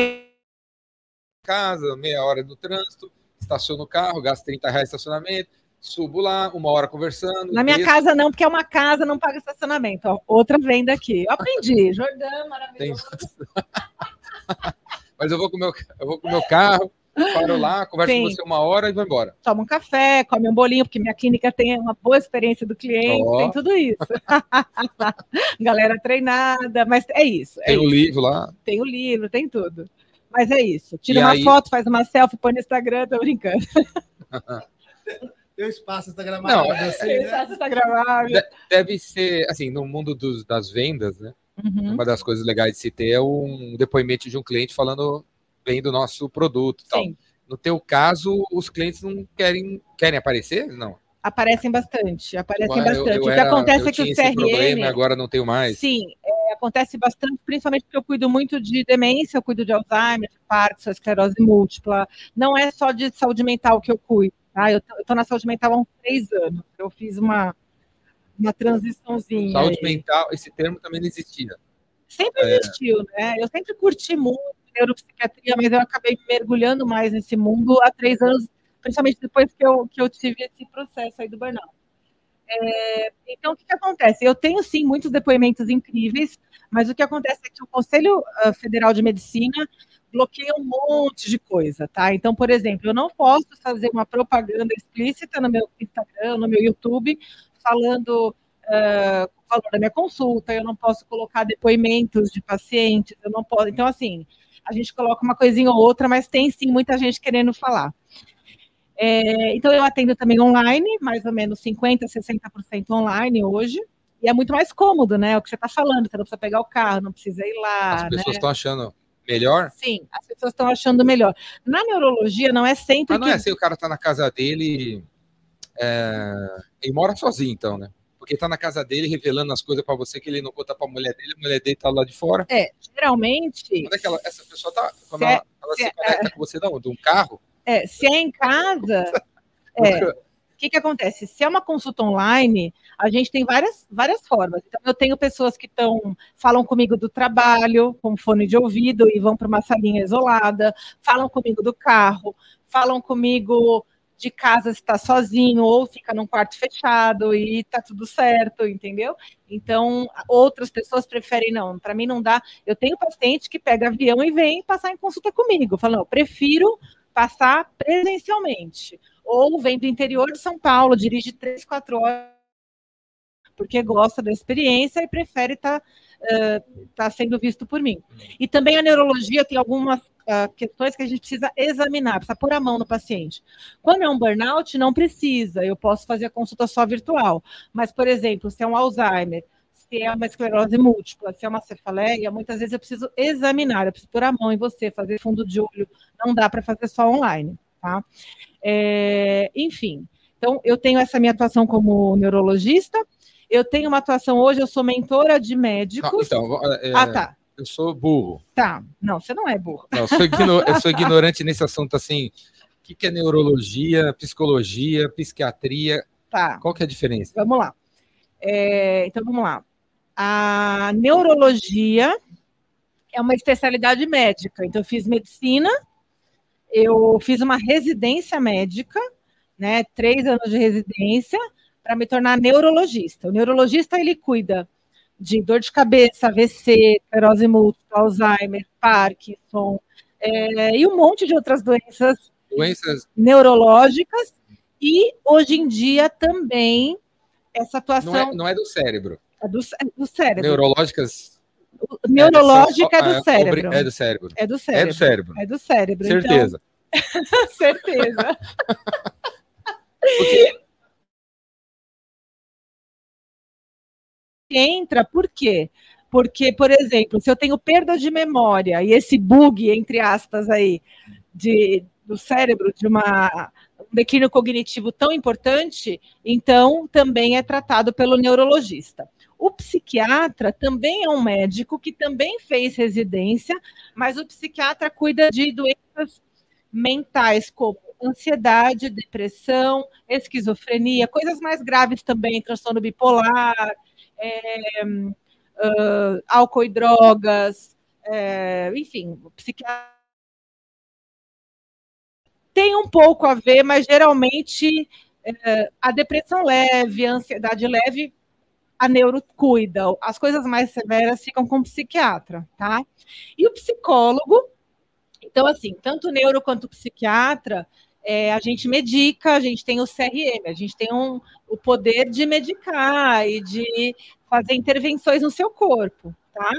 Casa, meia hora no trânsito, estaciono o carro, gasto 30 reais de estacionamento, subo lá, uma hora conversando. Na minha desço, casa não, porque é uma casa, não paga estacionamento. Ó, outra venda aqui. Eu aprendi. Jordão, tem- maravilhoso. Mas eu vou com meu, eu vou com o meu carro, paro lá, converso com Sim. você uma hora e vou embora. toma um café, come um bolinho, porque minha clínica tem uma boa experiência do cliente, Ó. tem tudo isso. Galera treinada, mas é isso. É Tem um isso. livro lá. Tem o livro, tem tudo. Mas é isso. Tira E uma aí- foto, faz uma selfie, põe no Instagram, tô brincando. Tem um espaço Não, Instagramável é- assim, né? Essa Instagramável. De- Deve ser, assim, no mundo dos- das vendas, né? Uhum. Uma das coisas legais de se ter é um depoimento de um cliente falando bem do nosso produto. Tal. Sim, No teu caso, os clientes não querem, querem aparecer? Não. aparecem bastante, aparecem Eu- bastante. eu o que era- acontece eu é que o CRM. problema, agora não tenho mais. Sim, é, acontece bastante, principalmente porque eu cuido muito de demência, eu cuido de Alzheimer, de Parkinson, esclerose múltipla. Não é só de saúde mental que eu cuido, tá? Eu estou na saúde mental há uns três anos. Eu fiz uma, uma transiçãozinha. Saúde aí. mental, esse termo também não existia. Sempre existiu, né? Eu sempre curti muito neuropsiquiatria, mas eu acabei mergulhando mais nesse mundo há três anos, principalmente depois que eu, que eu tive esse processo aí do burnout. É, então, o que, que acontece? Eu tenho, sim, muitos depoimentos incríveis, mas o que acontece é que o Conselho ah, Federal de Medicina bloqueia um monte de coisa, tá? Então, por exemplo, eu não posso fazer uma propaganda explícita no meu Instagram, no meu YouTube, falando ah, o valor da minha consulta, eu não posso colocar depoimentos de pacientes, eu não posso. Então, assim, a gente coloca uma coisinha ou outra, mas tem sim muita gente querendo falar. É, então, eu atendo também online, mais ou menos 50%, 60% online hoje. E é muito mais cômodo, né? É o que você está falando, você não precisa pegar o carro, não precisa ir lá. As pessoas né? estão achando melhor, Sim, as pessoas estão achando melhor. Na neurologia, não é sempre mas não que. é assim, o cara tá na casa dele é, e mora sozinho, então, né? Porque tá na casa dele revelando as coisas pra você que ele não conta pra mulher dele, a mulher dele tá lá de fora. É, geralmente. Quando é que ela- essa pessoa tá. Quando Se é- ela, ela se se é- conecta com você, não, de um carro? É, se é em casa, é, o que, que acontece? Se é uma consulta online, a gente tem várias, várias formas. Então, eu tenho pessoas que estão falam comigo do trabalho, com fone de ouvido, e vão para uma salinha isolada, falam comigo do carro, falam comigo de casa está sozinho, ou fica num quarto fechado e tá tudo certo, entendeu? Então, outras pessoas preferem, não, para mim não dá. Eu tenho paciente que pega avião e vem passar em consulta comigo, falando, eu prefiro passar presencialmente. Ou vem do interior de São Paulo, dirige três, quatro horas, porque gosta da experiência e prefere estar tá sendo visto por mim. E também a neurologia tem algumas ah, questões que a gente precisa examinar, precisa pôr a mão no paciente. Quando é um burnout, não precisa, eu posso fazer a consulta só virtual. Mas, por exemplo, se é um Alzheimer, se é uma esclerose múltipla, se é uma cefaleia, muitas vezes eu preciso examinar, eu preciso pôr a mão em você, fazer fundo de olho, não dá para fazer só online, tá? É, enfim, então eu tenho essa minha atuação como neurologista, eu tenho uma atuação hoje, eu sou mentora de médicos. Então, é, ah, tá. Eu sou burro. Tá. Não, você não é burro. Não, eu, sou igno- eu sou ignorante nesse assunto assim. O que, que é neurologia, psicologia, psiquiatria? Tá. Qual que é a diferença? Vamos lá. É, então vamos lá. A neurologia é uma especialidade médica. Então, eu fiz medicina, eu fiz uma residência médica, né? Três anos de residência, para me tornar neurologista. O neurologista ele cuida de dor de cabeça, AVC, esclerose múltipla, Alzheimer, Parkinson, é, e um monte de outras doenças Doenças neurológicas e hoje em dia também essa atuação não é, não é do cérebro. é do, é do cérebro. Neurológicas. Neurológica é do é, cérebro. É do cérebro. É do É cérebro. do cérebro. É do cérebro. Certeza. Então, certeza. Porque Entra, por quê? Porque, por exemplo, se eu tenho perda de memória e esse bug, entre aspas, aí, de, do cérebro, de uma, um declínio cognitivo tão importante, então também é tratado pelo neurologista. O psiquiatra também é um médico que também fez residência, mas o psiquiatra cuida de doenças mentais como ansiedade, depressão, esquizofrenia, coisas mais graves também, transtorno bipolar, é, uh, álcool e drogas, é, enfim, o psiquiatra tem um pouco a ver, mas geralmente é, a depressão leve, a ansiedade leve, a neuro cuida. As coisas mais severas ficam com o psiquiatra, tá? E o psicólogo, então, assim, tanto neuro quanto psiquiatra, é, a gente medica, a gente tem o CRM, a gente tem um, o poder de medicar e de fazer intervenções no seu corpo, tá?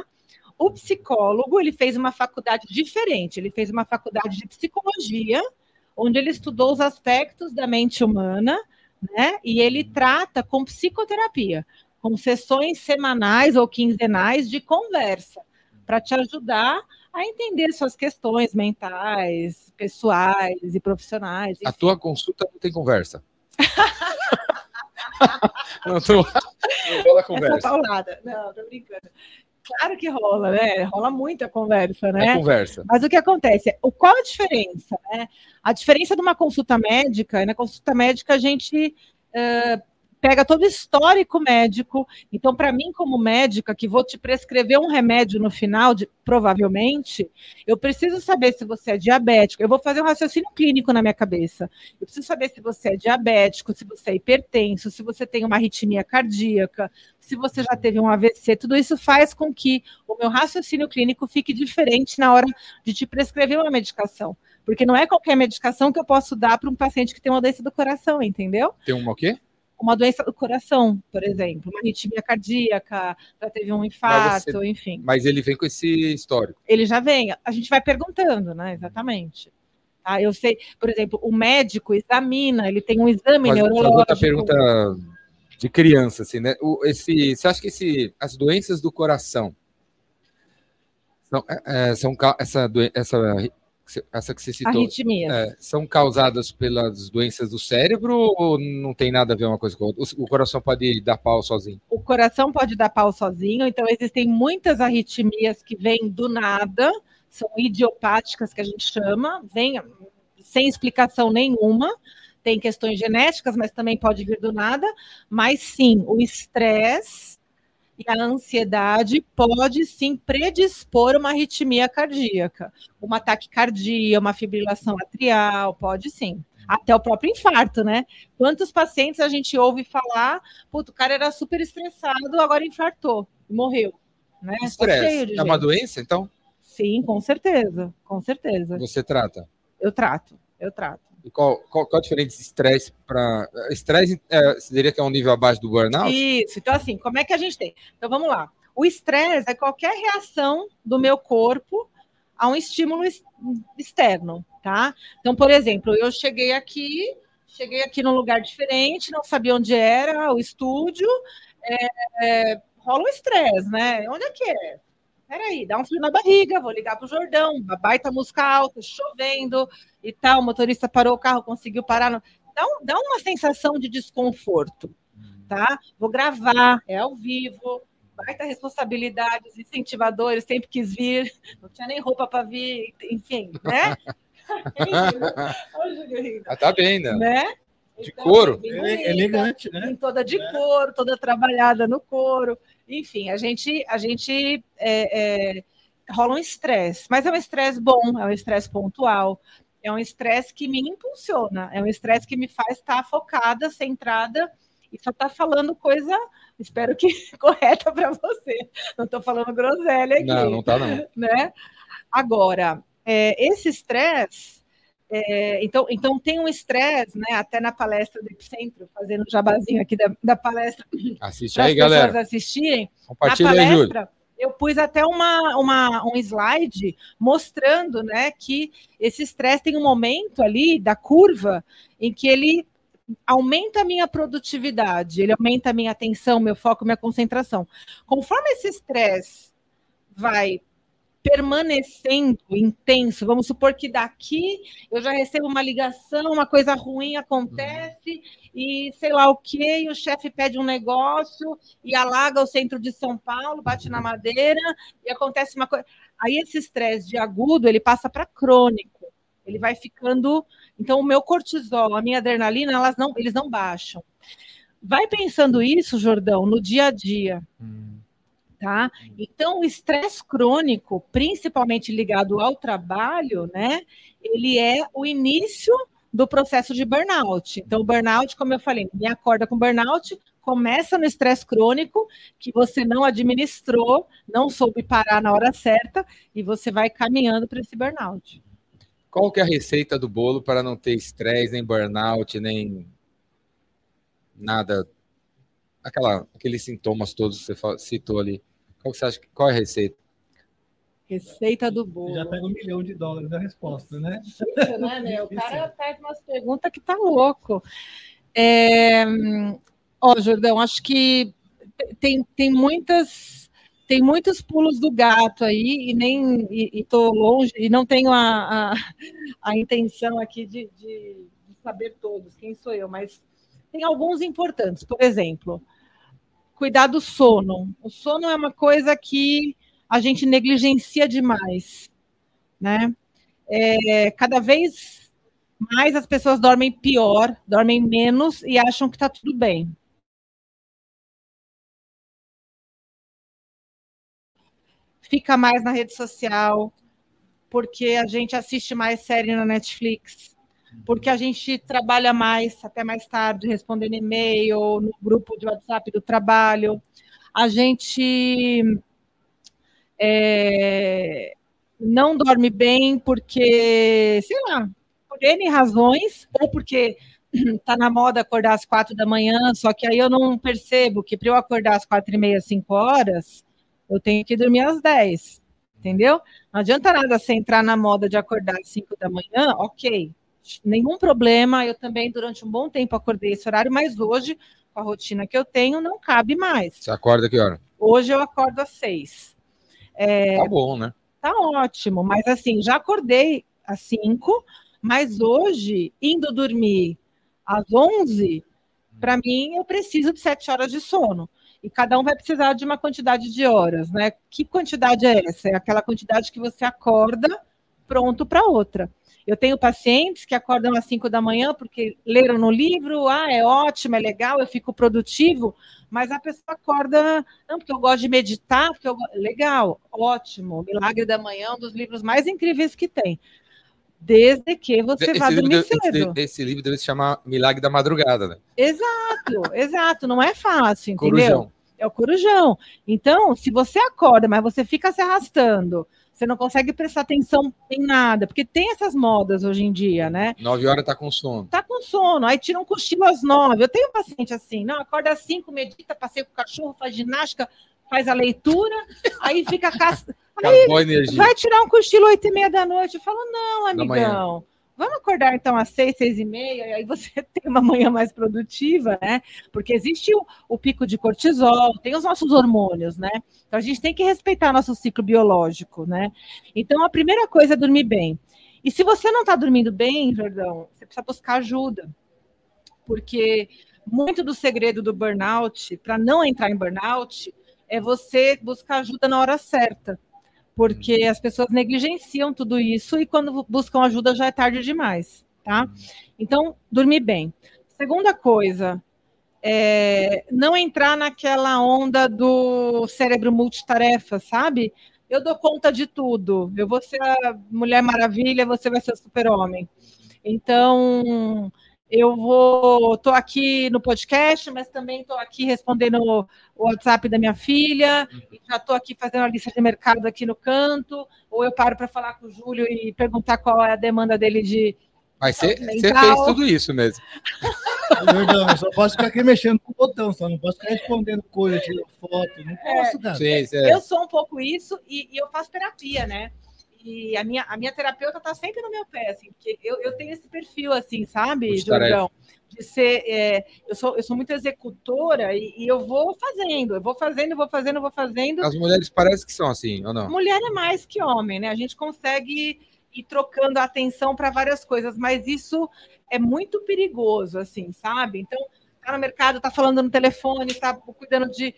O psicólogo, ele fez uma faculdade diferente, ele fez uma faculdade de psicologia, onde ele estudou os aspectos da mente humana, né? E ele trata com psicoterapia com sessões semanais ou quinzenais de conversa, para te ajudar a entender suas questões mentais, pessoais e profissionais. Enfim. A tua consulta não tem conversa. não, tô... não rola conversa. Essa paulada. Não, tô brincando. Claro que rola, né? Rola muita conversa, né? É conversa. Mas o que acontece? O, qual a diferença? Né? A diferença de uma consulta médica, na consulta médica a gente uh, pega todo histórico médico. Então, para mim, como médica, que vou te prescrever um remédio no final, de, provavelmente, eu preciso saber se você é diabético. Eu vou fazer um raciocínio clínico na minha cabeça. Eu preciso saber se você é diabético, se você é hipertenso, se você tem uma arritmia cardíaca, se você já teve um AVC. Tudo isso faz com que o meu raciocínio clínico fique diferente na hora de te prescrever uma medicação. Porque não é qualquer medicação que eu posso dar para um paciente que tem uma doença do coração, entendeu? Tem uma o quê? Uma doença do coração, por exemplo, uma arritmia cardíaca, já teve um infarto, você, enfim. Mas ele vem com esse histórico. Ele já vem, a gente vai perguntando, né? Exatamente. Tá? Eu sei, por exemplo, o médico examina, ele tem um exame mas, neurológico. Outra pergunta de criança, assim, né? O, esse, você acha que esse, as doenças do coração são, é, é são essa, essa essa que você citou, é, são causadas pelas doenças do cérebro ou não tem nada a ver uma coisa com a outra? O coração pode dar pau sozinho? O coração pode dar pau sozinho, então existem muitas arritmias que vêm do nada, são idiopáticas que a gente chama, vem sem explicação nenhuma. Tem questões genéticas, mas também pode vir do nada. Mas sim, o estresse e a ansiedade pode sim predispor uma arritmia cardíaca, uma taquicardia, uma fibrilação atrial, pode sim. Até o próprio infarto, né? Quantos pacientes a gente ouve falar, puto, o cara era super estressado, agora infartou morreu. Né? Estresse é uma doença, então? Sim, com certeza, com certeza. Você trata? Eu trato, eu trato. Qual, qual, qual a diferença de estresse para. Estresse é, você diria que é um nível abaixo do burnout? Isso, então assim, como é que a gente tem? Então vamos lá. O estresse é qualquer reação do meu corpo a um estímulo externo, tá? Então, por exemplo, eu cheguei aqui, cheguei aqui num lugar diferente, não sabia onde era o estúdio, é, é, rola um estresse, né? Onde é que é? Peraí, dá um frio na barriga, vou ligar para o Jordão, uma baita música alta, chovendo e tal, o motorista parou o carro, conseguiu parar. No... Dá, um, dá uma sensação de desconforto, tá? Vou gravar, é ao vivo, baita responsabilidade, os incentivadores sempre quis vir, não tinha nem roupa para vir, enfim, né? ah, tá bem, né? né? De então, couro? É elegante, né? Toda de é. couro, toda trabalhada no couro. Enfim, a gente, a gente é, é, rola um estresse, mas é um estresse bom, é um estresse pontual, é um estresse que me impulsiona, é um estresse que me faz estar focada, centrada e só tá falando coisa, espero que correta para você. Não estou falando groselha aqui. Não, não tá não. Né? Agora, é, esse estresse é, então, então tem um estresse, né? Até na palestra do Epicentro, fazendo um jabazinho aqui da, da palestra. Assiste aí, galera. assistirem. Compartilha na palestra, aí, eu pus até uma, uma, um slide mostrando né, que esse estresse tem um momento ali da curva em que ele aumenta a minha produtividade, ele aumenta a minha atenção, meu foco, minha concentração. Conforme esse estresse vai permanecendo intenso, vamos supor que daqui eu já recebo uma ligação, uma coisa ruim acontece e sei lá o que, e o chefe pede um negócio e alaga o centro de São Paulo, bate na madeira e acontece uma coisa. Aí esse estresse de agudo, ele passa para crônico. Ele vai ficando, então o meu cortisol, a minha adrenalina, elas não, eles não baixam. Vai pensando isso, Jordão, no dia a dia. Hum tá? Então, o estresse crônico, principalmente ligado ao trabalho, né? Ele é o início do processo de burnout. Então, o burnout, como eu falei, me acorda com burnout, começa no estresse crônico, que você não administrou, não soube parar na hora certa, e você vai caminhando para esse burnout. Qual que é a receita do bolo para não ter estresse, nem burnout, nem nada aquela, aqueles sintomas todos que você citou ali. Qual você acha? Qual é a receita? Receita do bolo. Já pega um milhão de dólares da resposta, né? Isso, né, meu? O cara pega umas perguntas que tá louco. É... Ó, Jordão, acho que tem, tem muitas tem muitos pulos do gato aí e nem e, e tô longe e não tenho a, a, a intenção aqui de, de, de, saber todos quem sou eu, mas tem alguns importantes. Por exemplo, cuidar do sono. O sono é uma coisa que a gente negligencia demais, né? É, cada vez mais as pessoas dormem pior, dormem menos e acham que está tudo bem. Fica mais na rede social, porque a gente assiste mais série na Netflix, porque a gente trabalha mais, até mais tarde, respondendo e-mail, no grupo de WhatsApp do trabalho. A gente é, não dorme bem porque, sei lá, por N razões, ou porque está na moda acordar às quatro da manhã, só que aí eu não percebo que para eu acordar às quatro e meia, cinco horas, eu tenho que dormir às dez, entendeu? Não adianta nada você entrar na moda de acordar às cinco da manhã, ok, nenhum problema. Eu também, durante um bom tempo, acordei esse horário, mas hoje, com a rotina que eu tenho, não cabe mais. Você acorda que hora? Hoje eu acordo às seis. É, tá bom, né? Tá ótimo, mas assim, já acordei às cinco, mas hoje, indo dormir às onze, para mim, eu preciso de sete horas de sono. E cada um vai precisar de uma quantidade de horas, né? Que quantidade é essa? É aquela quantidade que você acorda pronto para outra. Eu tenho pacientes que acordam às 5 da manhã porque leram no livro, ah, é ótimo, é legal, eu fico produtivo, mas a pessoa acorda, não, porque eu gosto de meditar, porque eu legal, ótimo, Milagre da Manhã, um dos livros mais incríveis que tem. Desde que você esse vá dormir cedo. Esse, esse, livro deve se chamar Milagre da Madrugada, né? Exato, exato, não é fácil, entendeu? Corujão. É o corujão. Então, se você acorda, mas você fica se arrastando, você não consegue prestar atenção em nada, porque tem essas modas hoje em dia, né? Nove horas tá com sono. Tá com sono, aí tira um cochilo às nove. Eu tenho um paciente assim, não, acorda às cinco, medita, passeia com o cachorro, faz ginástica, faz a leitura, aí fica... Aí vai tirar um cochilo oito e meia da noite. Eu falo, não, amigão Vamos acordar então às seis, seis e meia, e aí você tem uma manhã mais produtiva, né? Porque existe o, o, pico de cortisol, tem os nossos hormônios, né? Então a gente tem que respeitar nosso ciclo biológico, né? Então a primeira coisa é dormir bem. E se você não está dormindo bem, Jordão, você precisa buscar ajuda. Porque muito do segredo do burnout, para não entrar em burnout, é você buscar ajuda na hora certa porque as pessoas negligenciam tudo isso e quando buscam ajuda já é tarde demais, tá? Então, dormir bem. Segunda coisa, é não entrar naquela onda do cérebro multitarefa, sabe? Eu dou conta de tudo. Eu vou ser a Mulher Maravilha, você vai ser o super-homem. Então, eu vou, estou aqui no podcast, mas também estou aqui respondendo o WhatsApp da minha filha, uhum. já estou aqui fazendo a lista de mercado aqui no canto, ou eu paro para falar com o Júlio e perguntar qual é a demanda dele de. Mas você fez tudo isso mesmo. Jordão, eu só posso ficar aqui mexendo com o botão, só não posso ficar respondendo coisas, tirando foto, não é, posso, cara. Sim, é. Eu sou um pouco isso e, e eu faço terapia, né? E a minha, a minha terapeuta tá sempre no meu pé, assim, porque eu, eu tenho esse perfil, assim, sabe, Multitarefa. Jordão? De ser. é, eu, sou, eu sou muito executora e, e eu vou fazendo, eu vou fazendo, eu vou fazendo, eu vou fazendo. As mulheres parecem que são assim, ou não? Mulher é mais que homem, né? A gente consegue ir trocando a atenção para várias coisas, mas isso é muito perigoso, assim, sabe? Então, tá no mercado, tá falando no telefone, tá cuidando de.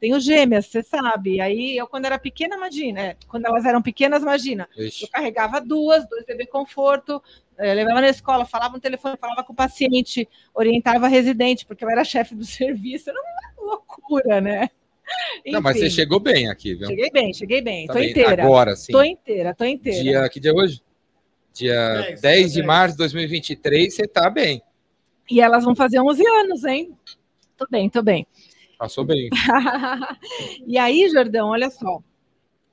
Tenho gêmeas, você sabe. Aí eu, quando era pequena, imagina, é, quando elas eram pequenas, imagina. Ixi. Eu carregava duas, dois bebê conforto, eh, levava na escola, falava no telefone, falava com o paciente, orientava a residente, porque eu era chefe do serviço. Era uma loucura, né? Não, mas você Enfim, chegou bem aqui, viu? Cheguei bem, cheguei bem. Tá tô bem. inteira. Agora sim. Tô inteira, tô inteira. Dia, que dia é hoje? Dia 10, 10, de dia março de 2023, você tá bem. E elas vão fazer 11 anos, hein? Tô bem, tô bem. Passou bem. e aí, Jordão, olha só.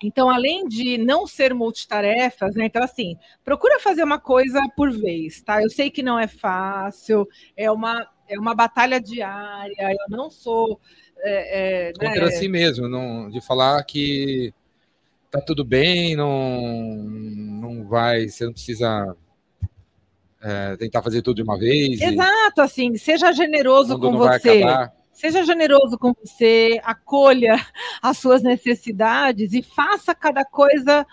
Então, além de não ser multitarefas, né? Então, assim, procura fazer uma coisa por vez, tá? Eu sei que não é fácil, é uma, é uma batalha diária, eu não sou. É, é, né, Contra si mesmo, não, de falar que tá tudo bem, não, não vai, você não precisa é, tentar fazer tudo de uma vez. Exato, assim, seja generoso com você. acabar. Seja generoso com você, acolha as suas necessidades e faça cada coisa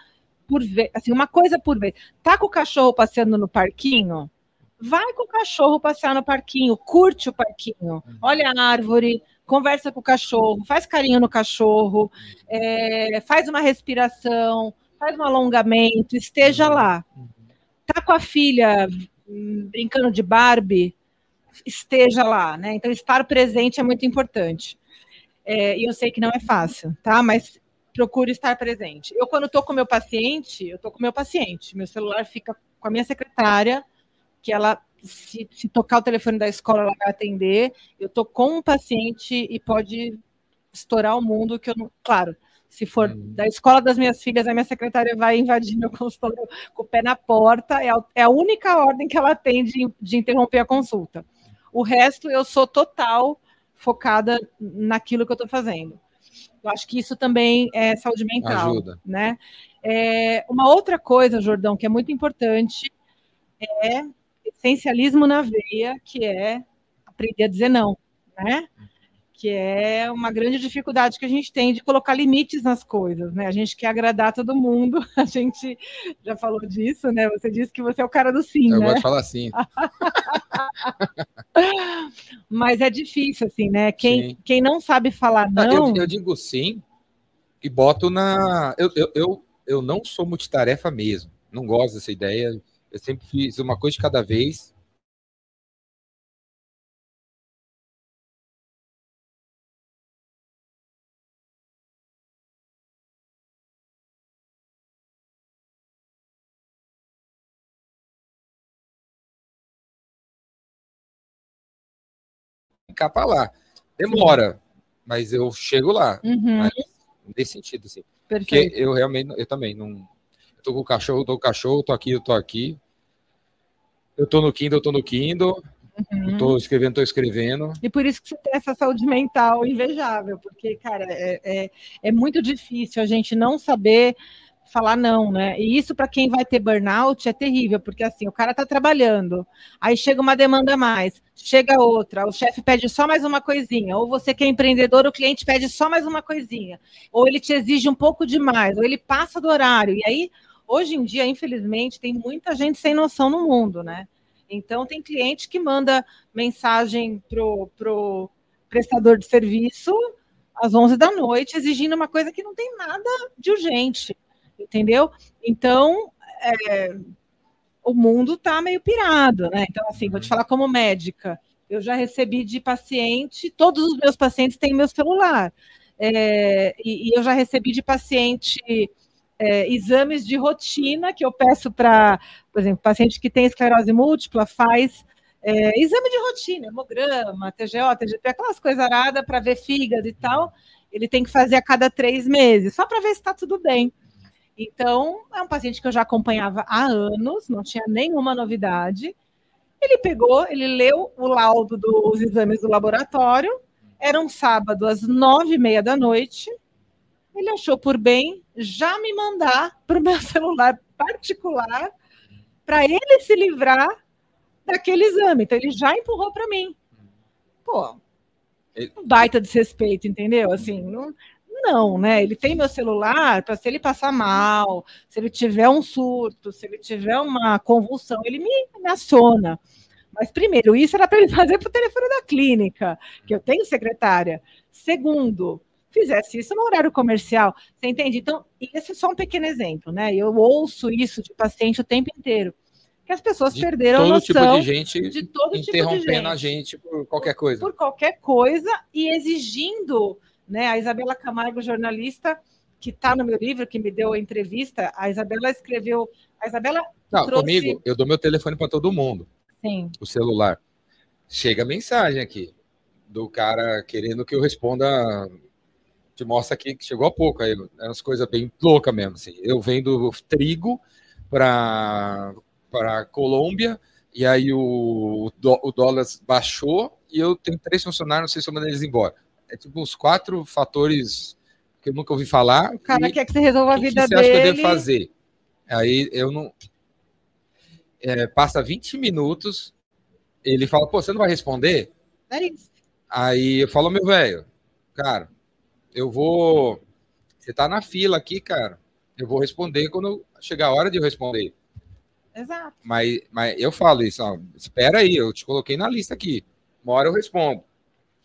por vez, assim, uma coisa por vez. Tá com o cachorro passeando no parquinho? Vai com o cachorro passear no parquinho, curte o parquinho, olha a árvore, conversa com o cachorro, faz carinho no cachorro, é, faz uma respiração, faz um alongamento, esteja lá. Tá com a filha hum, brincando de Barbie? Esteja lá, né? Então, estar presente é muito importante. É, e eu sei que não é fácil, tá? Mas procure estar presente. Eu, quando estou com meu paciente, eu estou com meu paciente. Meu celular fica com a minha secretária, que ela, se, se tocar o telefone da escola, ela vai atender. Eu estou com um paciente e pode estourar o mundo, que eu não. Claro, se for Hum. da escola das minhas filhas, a minha secretária vai invadir meu consultório com o pé na porta. É a, é a única ordem que ela tem de, de interromper a consulta. O resto, eu sou total focada naquilo que eu estou fazendo. Eu acho que isso também é saúde mental. Ajuda. Né? É, uma outra coisa, Jordão, que é muito importante é essencialismo na veia, que é aprender a dizer não, né? Que é uma grande dificuldade que a gente tem de colocar limites nas coisas, né? A gente quer agradar todo mundo, a gente já falou disso, né? Você disse que você é o cara do sim, Eu né? gosto de falar assim. Mas é difícil, assim, né? Quem, Sim. quem não sabe falar não. Eu, eu digo sim e boto na. Eu, eu, eu, eu não sou multitarefa mesmo. Não gosto dessa ideia. Eu sempre fiz uma coisa de cada vez. Ficar pra lá. Demora, mas eu chego lá. Uhum, Mas nesse sentido, assim. Porque perfeito. eu realmente, eu também não. Eu tô com o cachorro, tô com o cachorro, tô aqui, eu tô aqui. Eu tô no Kindle, eu tô no Kindle. Uhum. Eu tô escrevendo, tô escrevendo. E por isso que você tem essa saúde mental invejável, porque, cara, é, é, é muito difícil a gente não saber falar não, né? E isso para quem vai ter burnout é terrível, porque assim, o cara tá trabalhando, aí chega uma demanda a mais, chega outra, o chefe pede só mais uma coisinha, ou você que é empreendedor, o cliente pede só mais uma coisinha, ou ele te exige um pouco demais, ou ele passa do horário. E aí, hoje em dia, infelizmente, tem muita gente sem noção no mundo, né? Então, tem cliente que manda mensagem pro, pro prestador de serviço às 11 da noite, exigindo uma coisa que não tem nada de urgente, entendeu? Então, é, o mundo está meio pirado, né? Então, assim, vou te falar como médica. Eu já recebi de paciente, todos os meus pacientes têm meu celular. É, e, e eu já recebi de paciente é, exames de rotina que eu peço para, por exemplo, paciente que tem esclerose múltipla faz é, exame de rotina, hemograma, TGO, TGP, aquelas coisas aradas para ver fígado e tal. Ele tem que fazer a cada três meses, só para ver se está tudo bem. Então, é um paciente que eu já acompanhava há anos, não tinha nenhuma novidade. Ele pegou, ele leu o laudo dos exames do laboratório. Era um sábado às nove e meia da noite. ele achou por bem já me mandar para o meu celular particular para ele se livrar daquele exame. Então, ele já empurrou para mim. Pô, um baita desrespeito, entendeu? Assim, não, não, né? Ele tem meu celular para se ele passar mal, se ele tiver um surto, se ele tiver uma convulsão, ele me, me aciona. Mas, primeiro, isso era para ele fazer para o telefone da clínica, que eu tenho secretária. Segundo, fizesse isso no horário comercial. Você entende? Então, esse é só um pequeno exemplo, né? Eu ouço isso de paciente o tempo inteiro. Que as pessoas De perderam a todo noção tipo de gente de todo tipo de interrompendo a gente. gente por qualquer coisa. por qualquer coisa e exigindo, né? A Isabela Camargo, jornalista, que está no meu livro, que me deu a entrevista, a Isabela escreveu. A Isabela Não, trouxe- comigo, eu dou meu telefone para todo mundo, sim, o celular. Chega a mensagem aqui do cara querendo que eu responda. Te mostra aqui que chegou há pouco. Aí, é umas coisas bem loucas mesmo. Assim. Eu vendo trigo para para Colômbia e aí o, o dólar baixou e eu tenho três funcionários, não sei se eu mandei eles embora. É tipo uns quatro fatores que eu nunca ouvi falar. o cara e- quer que você resolva a o que, que vida você acha que eu dele. devo fazer? Aí eu não. É, passa 20 minutos, ele fala, pô, você não vai responder? É isso. Aí eu falo, meu velho, cara, eu vou. Você tá na fila aqui, cara. Eu vou responder quando chegar a hora de eu responder. Exato. Mas, mas eu falo isso, ó, espera aí, eu te coloquei na lista aqui. Uma hora eu respondo.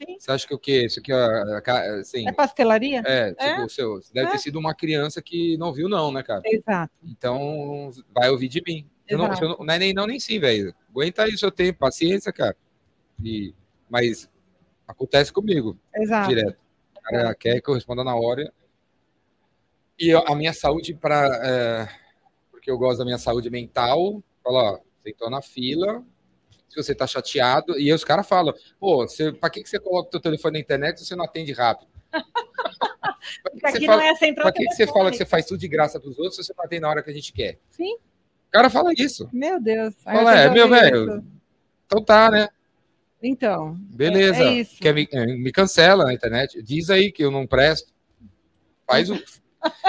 Sim. Você acha que o quê? Isso aqui, ó, assim, É pastelaria? é, tipo, o seu, você deve É. ter sido uma criança que não viu, não, né, cara? Exato. Então, vai ouvir de mim. Eu não, eu não, não é nem não, nem sim, velho. Aguenta aí o seu tempo, paciência, cara. E, mas acontece comigo, Exato. direto. O cara quer que eu responda na hora. E eu- a minha saúde, para porque eu gosto da minha saúde mental, fala, ó, você entrou na fila, se você tá chateado, e os caras falam, pô, pra que, que você coloca o teu telefone na internet se você não atende rápido? Que Porque você aqui fala- não é que, que você fala que telefônica. você faz tudo de graça pros outros se você não atende na hora que a gente quer? Sim. O cara fala isso. Meu Deus. Fala, é, meu que velho. Então tá, né? Então. Beleza. É, é. Quer me, é, me cancela na internet. Diz aí que eu não presto. Faz o.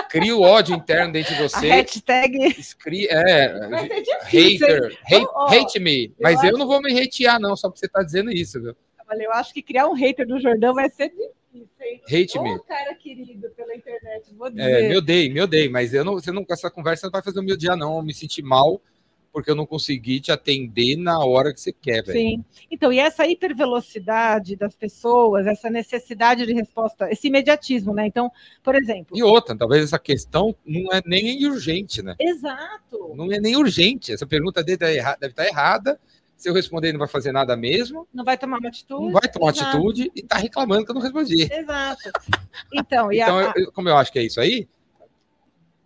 Cria o ódio interno dentro de A você. hashtag. Escri, é, ser difícil. hater, hate, hate me. Mas eu, acho- não vou me hatear, não, só porque você tá dizendo isso, viu? Olha, eu acho que criar um hater do Jordão vai ser difícil, hein? Hate me. cara querido pela internet, vou dizer. É, me odeio, me odeio, mas eu não, você não, essa conversa não vai fazer eu me odiar, não. Eu me sentir mal porque eu não consegui te atender na hora que você quer, velho. Sim. Então, e essa hipervelocidade das pessoas, essa necessidade de resposta, esse imediatismo, né? Então, por exemplo. E outra, talvez essa questão não é nem urgente, né? Exato. Não é nem urgente. Essa pergunta dele tá deve estar errada. Se eu responder, ele não vai fazer nada mesmo. Não vai tomar uma atitude. Não vai tomar Exato. atitude e tá reclamando que eu não respondi. Exato. Então, e a- Então, a- eu- como eu acho que é isso aí,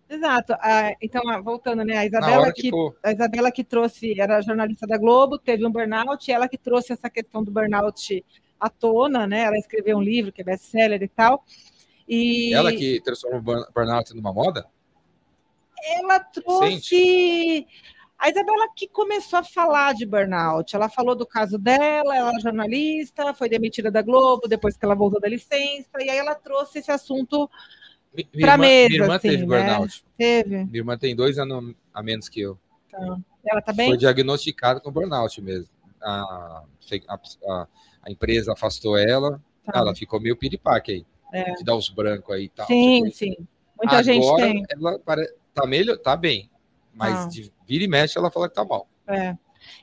exato. A- então, a- voltando, né? A Isabela que, que a Isabela que trouxe, era jornalista da Globo, teve um burnout, ela que trouxe essa questão do burnout à tona, né? Ela escreveu um livro que é best-seller e tal. E Ela que transforma o burn- burnout numa moda? ela trouxe a Isabela que começou a falar de burnout. Ela falou do caso dela, ela é jornalista, foi demitida da Globo depois que ela voltou da licença, e aí ela trouxe esse assunto, Mi- Pra irmã, mesa, minha irmã assim, teve né? burnout. teve. Minha irmã tem dois anos a menos que eu. Ela tá bem? Foi diagnosticada com burnout mesmo. A, a, a- a empresa afastou ela. Tá. Ela ficou meio piripaque aí. É. De dar os brancos aí e tal. Sim, sim. Muita gente Agora, tem. ela pare... tá melhor, tá bem. Mas Ah. de vira e mexe, ela fala que tá mal. É.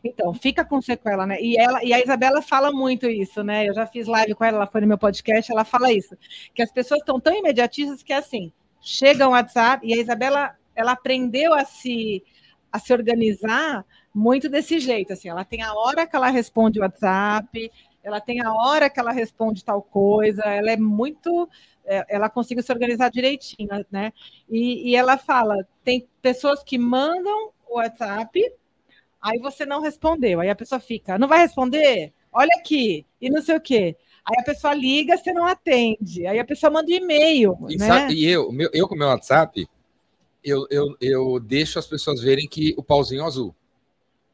Então, fica com sequela, né? E, ela, e a Isabela fala muito isso, né? Eu já fiz live com ela, ela foi no meu podcast, ela fala isso. Que as pessoas estão tão imediatistas que, assim, chega um WhatsApp, e a Isabela, ela aprendeu a se, a se organizar muito desse jeito, assim. Ela tem a hora que ela responde o WhatsApp, ela tem a hora que ela responde tal coisa, ela é muito... é, Ela consegue se organizar direitinho, né? E, e ela fala, tem pessoas que mandam o WhatsApp, Aí você não respondeu. Aí a pessoa fica, não vai responder? Olha aqui, e não sei o quê. Aí a pessoa liga, você não atende. Aí a pessoa manda um e-mail. E, né? sabe- e eu, meu- eu com o meu WhatsApp, eu, eu, eu deixo as pessoas verem que o pauzinho é azul.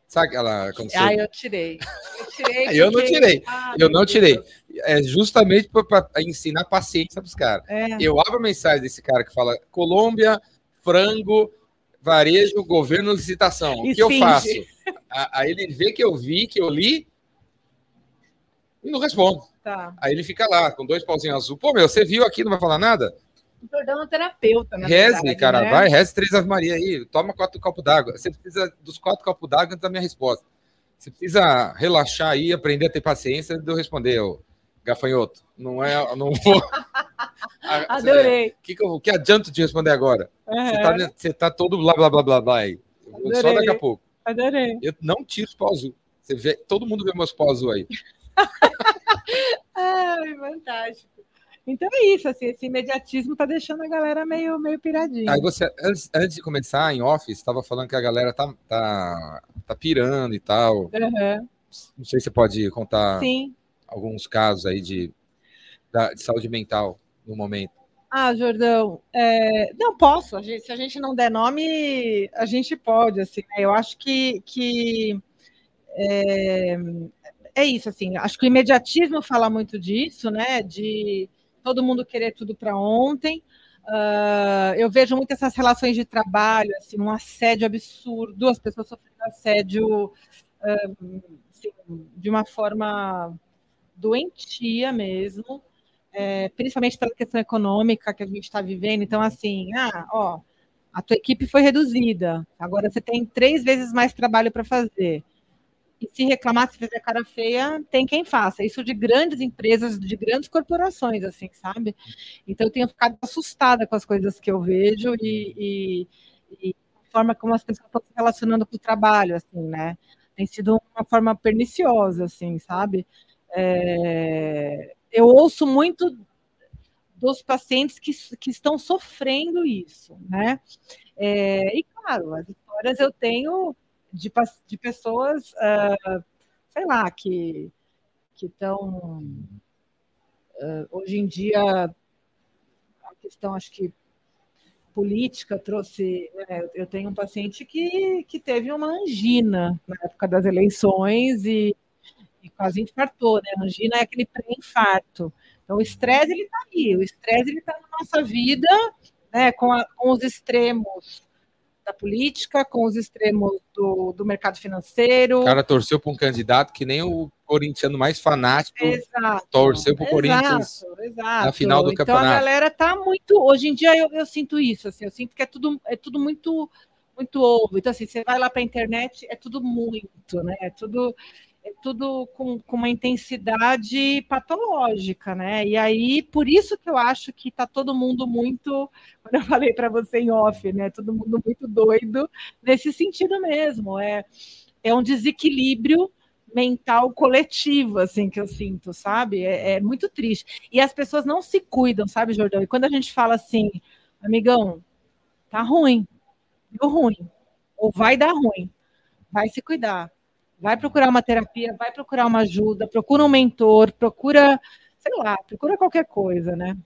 Sabe aquela. Quando você... Ah, eu tirei. Eu, tirei Eu não tirei. Ah, Eu não tirei. Deus. É justamente para ensinar paciência para os caras. É. Eu abro a mensagem desse cara que fala Colômbia, frango, varejo, governo, licitação. O que eu Esfinge. faço? Aí ele vê que eu vi, que eu li e não respondo. Tá. Aí ele fica lá com dois pauzinhos azul. Pô, meu, você viu aqui, não vai falar nada? O Jordão é um terapeuta, na Reze, verdade, cara, né? vai, reze três Ave Maria aí, toma quatro copos d'água. Você precisa dos quatro copos d'água antes da minha resposta. Você precisa relaxar aí, aprender a ter paciência de eu responder, ô gafanhoto. Não é, não vou. Adorei. O que, que, eu, que adianta te responder agora? Você Aham, tá, você tá todo blá blá blá blá blá aí. Vou Só Adorei. daqui a pouco. Adorei. Eu não tiro os pau azul. Você vê, todo mundo vê meus pau azul aí. Ai, fantástico. Então é isso, assim, esse imediatismo tá deixando a galera meio, meio piradinha. Aí você, antes, antes de começar em office, estava falando que a galera tá, tá, tá pirando e tal. Aham, Não sei se você pode contar Sim. alguns casos aí de, de saúde mental no momento. Ah, Jordão, é, não posso. a gente- se a gente não der nome, a gente pode. Assim, né? Eu acho que, que é, é isso. Assim, acho que o imediatismo fala muito disso, né? De todo mundo querer tudo para ontem. Ah, eu vejo muito essas relações de trabalho, assim, um assédio absurdo, as pessoas sofrendo assédio ah, assim, de uma forma doentia mesmo é, principalmente pela questão econômica que a gente está vivendo. Então, assim, ah, ó, a tua equipe foi reduzida, agora você tem três vezes mais trabalho para fazer. E se reclamar, se fizer cara feia, tem quem faça. Isso de grandes empresas, de grandes corporações, assim, sabe? Então, eu tenho ficado assustada com as coisas que eu vejo e, e, e a forma como as pessoas estão se relacionando com o trabalho, assim, né? Tem sido uma forma perniciosa, assim, sabe? É, eu ouço muito dos pacientes que, que estão sofrendo isso, né? É, e claro, as histórias eu tenho de, de pessoas, ah, sei lá, que estão hoje em dia a questão acho que política trouxe, né, eu- tenho um paciente que, que teve uma angina na época das eleições e quase infartou, né? Angina é aquele pré-infarto. Então, o estresse, ele está aí. O estresse, ele está na nossa vida, né? Com, a- com os extremos da política, com os extremos do, do mercado financeiro. O cara torceu para um candidato que nem o corintiano mais fanático Exato. torceu pro Corinthians Exato, na final do então, campeonato. a galera tá muito. Hoje em dia eu, eu sinto isso, assim, eu sinto que é tudo, é tudo muito, muito ovo. Então, assim, você vai lá para a internet, é tudo muito, né? É tudo, é tudo com, com uma intensidade patológica, né? E aí, por isso que eu acho que tá todo mundo muito, quando eu falei para você em off, né? Todo mundo muito doido nesse sentido mesmo. É, é um desequilíbrio mental coletivo, assim, que eu sinto, sabe? É, é muito triste. E as pessoas não se cuidam, sabe, Jordão? E quando a gente fala assim, amigão, tá ruim, deu ruim, ou vai dar ruim, vai se cuidar, vai procurar uma terapia, vai procurar uma ajuda, procura um mentor, procura, sei lá, procura qualquer coisa, né?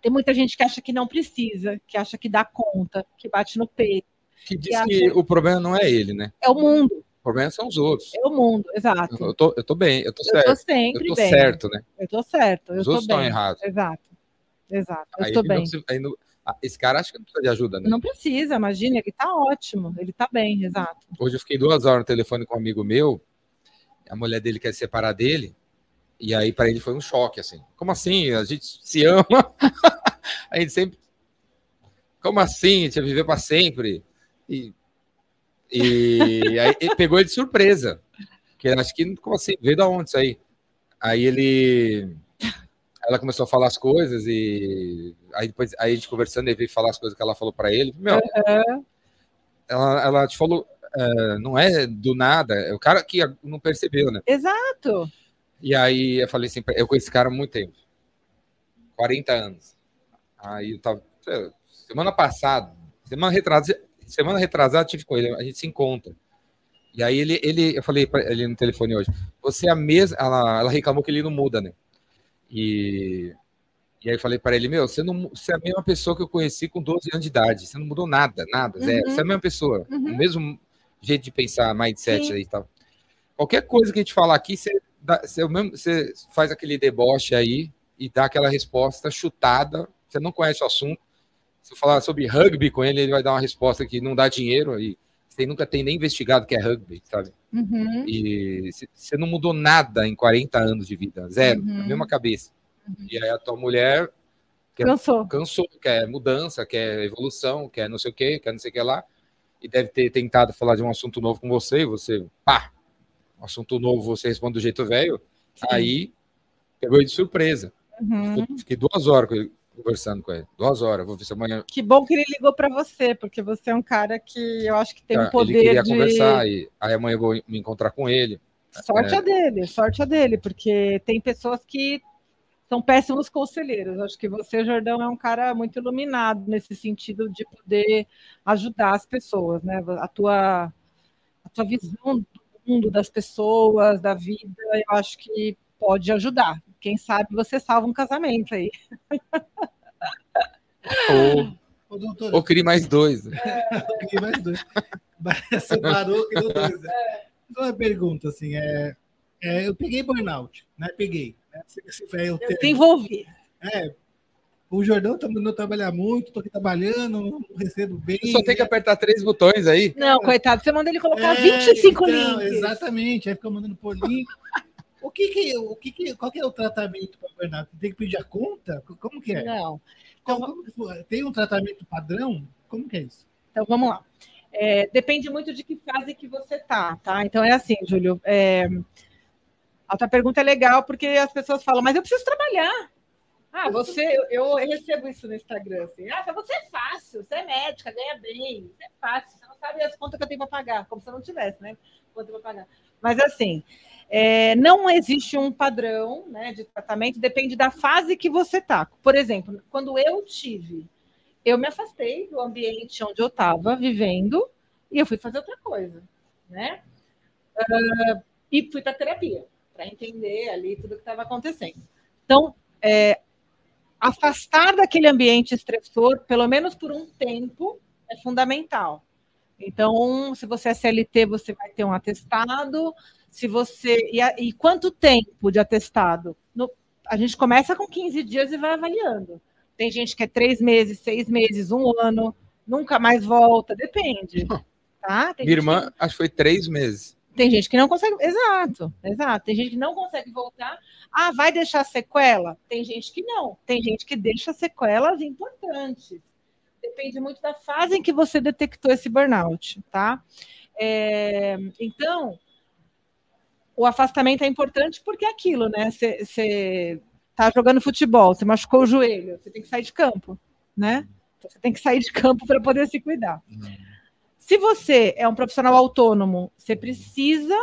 Tem muita gente que acha que não precisa, que acha que dá conta, que bate no peito. Que diz acha- que o problema não é ele, né? É o mundo, O problema são os outros. é o mundo, exato. Eu tô, eu tô bem, eu tô Eu certo. tô sempre Eu tô bem. certo, né? Eu tô certo, eu Os tô outros bem. estão errados. Exato. Exato. Eu Aí não bem. aí esse cara acha que não precisa de ajuda, né? Não precisa, imagina, ele tá ótimo, ele tá bem, exato. Hoje eu fiquei duas horas no telefone com um amigo meu, a mulher dele quer se separar dele, e aí para ele foi um choque, assim. Como assim? A gente se ama, a gente sempre... Como assim? A gente vai viver para sempre? E, e aí ele pegou ele de surpresa, que eu acho que, como assim? Veio da onde isso aí? Aí ele... Ela começou a falar as coisas e aí depois aí a gente conversando, ele veio falar as coisas que ela falou para ele. Meu, ela, ela te falou, é, não é do nada, é o cara que não percebeu, né? Exato. E aí eu falei assim, eu conheço esse cara há muito tempo, 40 anos. Aí eu tava, semana passada, semana retrasada, semana retrasada tive com ele, a gente se encontra. E aí ele, ele eu falei para ele no telefone hoje, você é a mesma, ela, ela reclamou que ele não muda, né? E, e aí falei para ele, meu, você, não, você é a mesma pessoa que eu conheci com 12 anos de idade, você não mudou nada, nada, zero. Uhum. Você é a mesma pessoa, Uhum. o mesmo jeito de pensar, mindset Sim. aí e tal. Qualquer coisa que a gente falar aqui, você, dá, você, mesmo, você faz aquele deboche aí e dá aquela resposta chutada. Você não conhece o assunto. Se eu falar sobre rugby com ele, ele vai dar uma resposta que não dá dinheiro e você nunca tem nem investigado o que é rugby, sabe? Uhum. E você não mudou nada em 40 anos de vida, zero, Uhum. a mesma cabeça. E aí a tua mulher que- Cansou. cansou, quer mudança, quer evolução, quer não sei o que, quer não sei o que lá, e deve ter tentado falar de um assunto novo com você, e você, pá, um assunto novo, você responde do jeito velho, aí pegou ele de surpresa. Uhum. Fiquei duas horas com ele- conversando com ele, duas horas, vou ver se amanhã Que bom que ele ligou para você, porque você é um cara que eu acho que tem um Ah, poder ele queria de conversar, e aí amanhã eu vou me encontrar com ele. sorte É. a dele, sorte a dele, porque tem pessoas que são péssimos conselheiros. Acho que você, Jordão, é um cara muito iluminado nesse sentido de poder ajudar as pessoas, né? A tua, a tua visão do mundo, das pessoas, da vida, eu acho que pode ajudar. Quem sabe você salva um casamento aí. Ou, Ô, doutor, ou crie mais dois. eu peguei mais dois. Separou, criou dois. né? Então, uma pergunta, assim, é, é, eu peguei burnout, né? Peguei. Né? É Eu termo. desenvolvi. É, o Jordão tá mandando trabalhar muito, tô aqui trabalhando, não recebo bem. Só tem que apertar três botões aí. Não, coitado, você manda ele colocar É, 25 então, links. Exatamente, aí fica mandando por link. O que que, o que que, qual que é o tratamento para burnout? Tem que pedir a conta? Como que é? Não. Que foi? tem um tratamento padrão? Como que é isso? Então vamos lá. É, depende muito de que fase que você tá, tá? Então é assim, Júlio. é, a tua pergunta é legal porque as pessoas falam, mas eu preciso trabalhar. Ah, você, eu, eu recebo isso no Instagram, assim. Ah, você é fácil, você é médica, ganha bem, isso é fácil, você não sabe as contas que eu tenho para pagar, como se eu não tivesse, né? Conta para pagar. Mas assim, é, não existe um padrão né, de tratamento, depende da fase que você tá. Por exemplo, quando eu tive eu me afastei do ambiente onde eu estava vivendo e eu fui fazer outra coisa, né? Ah, e fui para terapia para entender ali tudo que estava acontecendo. Então, é, afastar daquele ambiente estressor, pelo menos por um tempo, é fundamental. Então, se você é CLT, você vai ter um atestado. Se você e, a- e quanto tempo de atestado? No- a gente começa com 15 dias e vai avaliando. Tem gente que é três meses, seis meses, um ano, nunca mais volta, depende. Tá? Tem Minha irmã, acho que foi três meses. que- tem gente que não consegue. Exato, exato. Tem gente que não consegue voltar. Ah, vai deixar sequela? Tem gente que não. Tem gente que deixa sequelas importantes. Depende muito da fase em que você detectou esse burnout, tá? É, então, o afastamento é importante porque é aquilo, né? Você tá jogando futebol, você machucou o joelho, você tem que sair de campo, né? Então, Você tem que sair de campo para poder se cuidar. Se você é um profissional autônomo, você precisa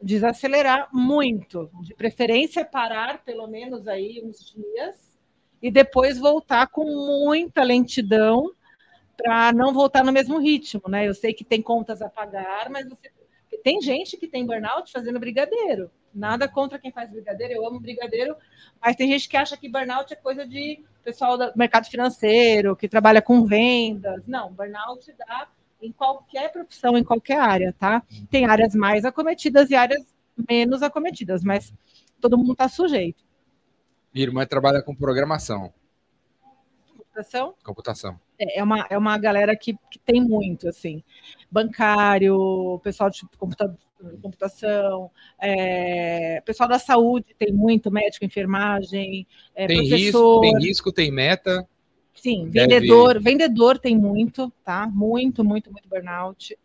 desacelerar muito, de preferência parar pelo menos aí uns dias e depois voltar com muita lentidão para não voltar no mesmo ritmo, né? Eu sei que tem contas a pagar, mas você tem gente que tem burnout fazendo brigadeiro. Nada contra quem faz brigadeiro, eu amo brigadeiro, mas tem gente que acha que burnout é coisa de pessoal do mercado financeiro, que trabalha com vendas. Não, burnout dá em qualquer profissão, em qualquer área, tá? Tem áreas mais acometidas e áreas menos acometidas, mas todo mundo está sujeito. Minha irmã trabalha com programação, Computação computação. É uma, é uma galera que, que tem muito, assim. Bancário, pessoal de computa- computação, é, pessoal da saúde tem muito, médico, enfermagem, é, Tem risco, professor. tem risco, tem meta. Sim, Deve- vendedor, vendedor tem muito, tá? Muito, muito, muito burnout.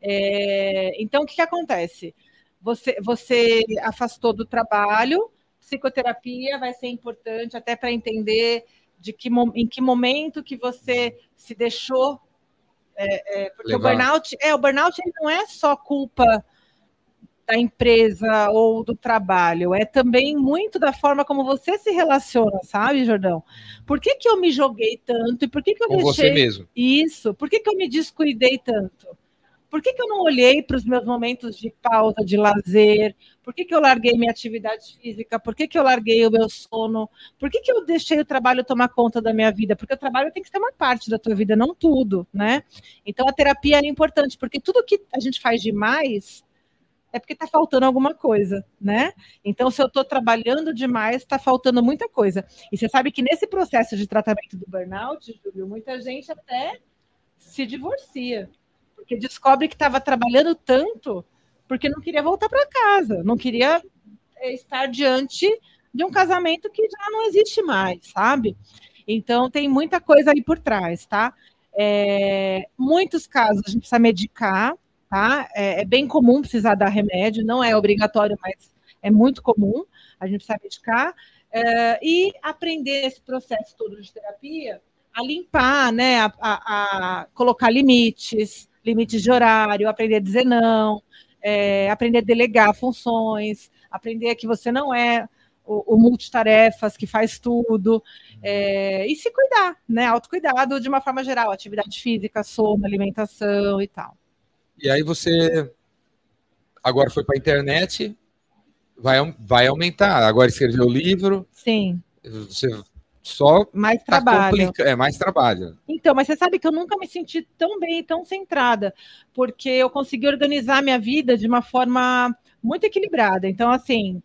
É, então, o que, que acontece? Você, você afastou do trabalho, psicoterapia vai ser importante até para entender de que, em que momento que você se deixou. é, é, porque Levar. o burnout, é, o burnout ele não é só culpa da empresa ou do trabalho, é também muito da forma como você se relaciona, sabe, Jordão? Por que, que eu me joguei tanto e por que, que eu Com deixei você mesmo. isso? Por que, que eu me descuidei tanto? Por que, que eu não olhei para os meus momentos de pausa, de lazer? Por que, que eu larguei minha atividade física? Por que, que eu larguei o meu sono? Por que, que eu deixei o trabalho tomar conta da minha vida? Porque o trabalho tem que ser uma parte da tua vida, não tudo, né? Então a terapia é importante, porque tudo que a gente faz demais é porque está faltando alguma coisa, né? Então, se eu estou trabalhando demais, está faltando muita coisa. E você sabe que nesse processo de tratamento do burnout, Júlio, muita gente até se divorcia porque descobre que estava trabalhando tanto porque não queria voltar para casa, não queria eh, estar diante de um casamento que já não existe mais, sabe? Então tem muita coisa aí por trás, tá? É, muitos casos a gente precisa medicar, tá? É, é, bem comum precisar dar remédio, não é obrigatório, mas é muito comum a gente precisa medicar é, e aprender esse processo todo de terapia a limpar, né? a, a, a colocar limites, limites de horário, aprender a dizer não, é, aprender a delegar funções, aprender que você não é o, o multitarefas que faz tudo, é, e se cuidar, né? Autocuidado de uma forma geral, atividade física, sono, alimentação e tal. E aí você agora foi para a internet, vai, vai aumentar. Agora escreveu o livro. Sim. Você só mais tá trabalho. é mais trabalho. Então, mas você sabe que eu nunca me senti tão bem, tão centrada, porque eu consegui organizar minha vida de uma forma muito equilibrada. Então, assim,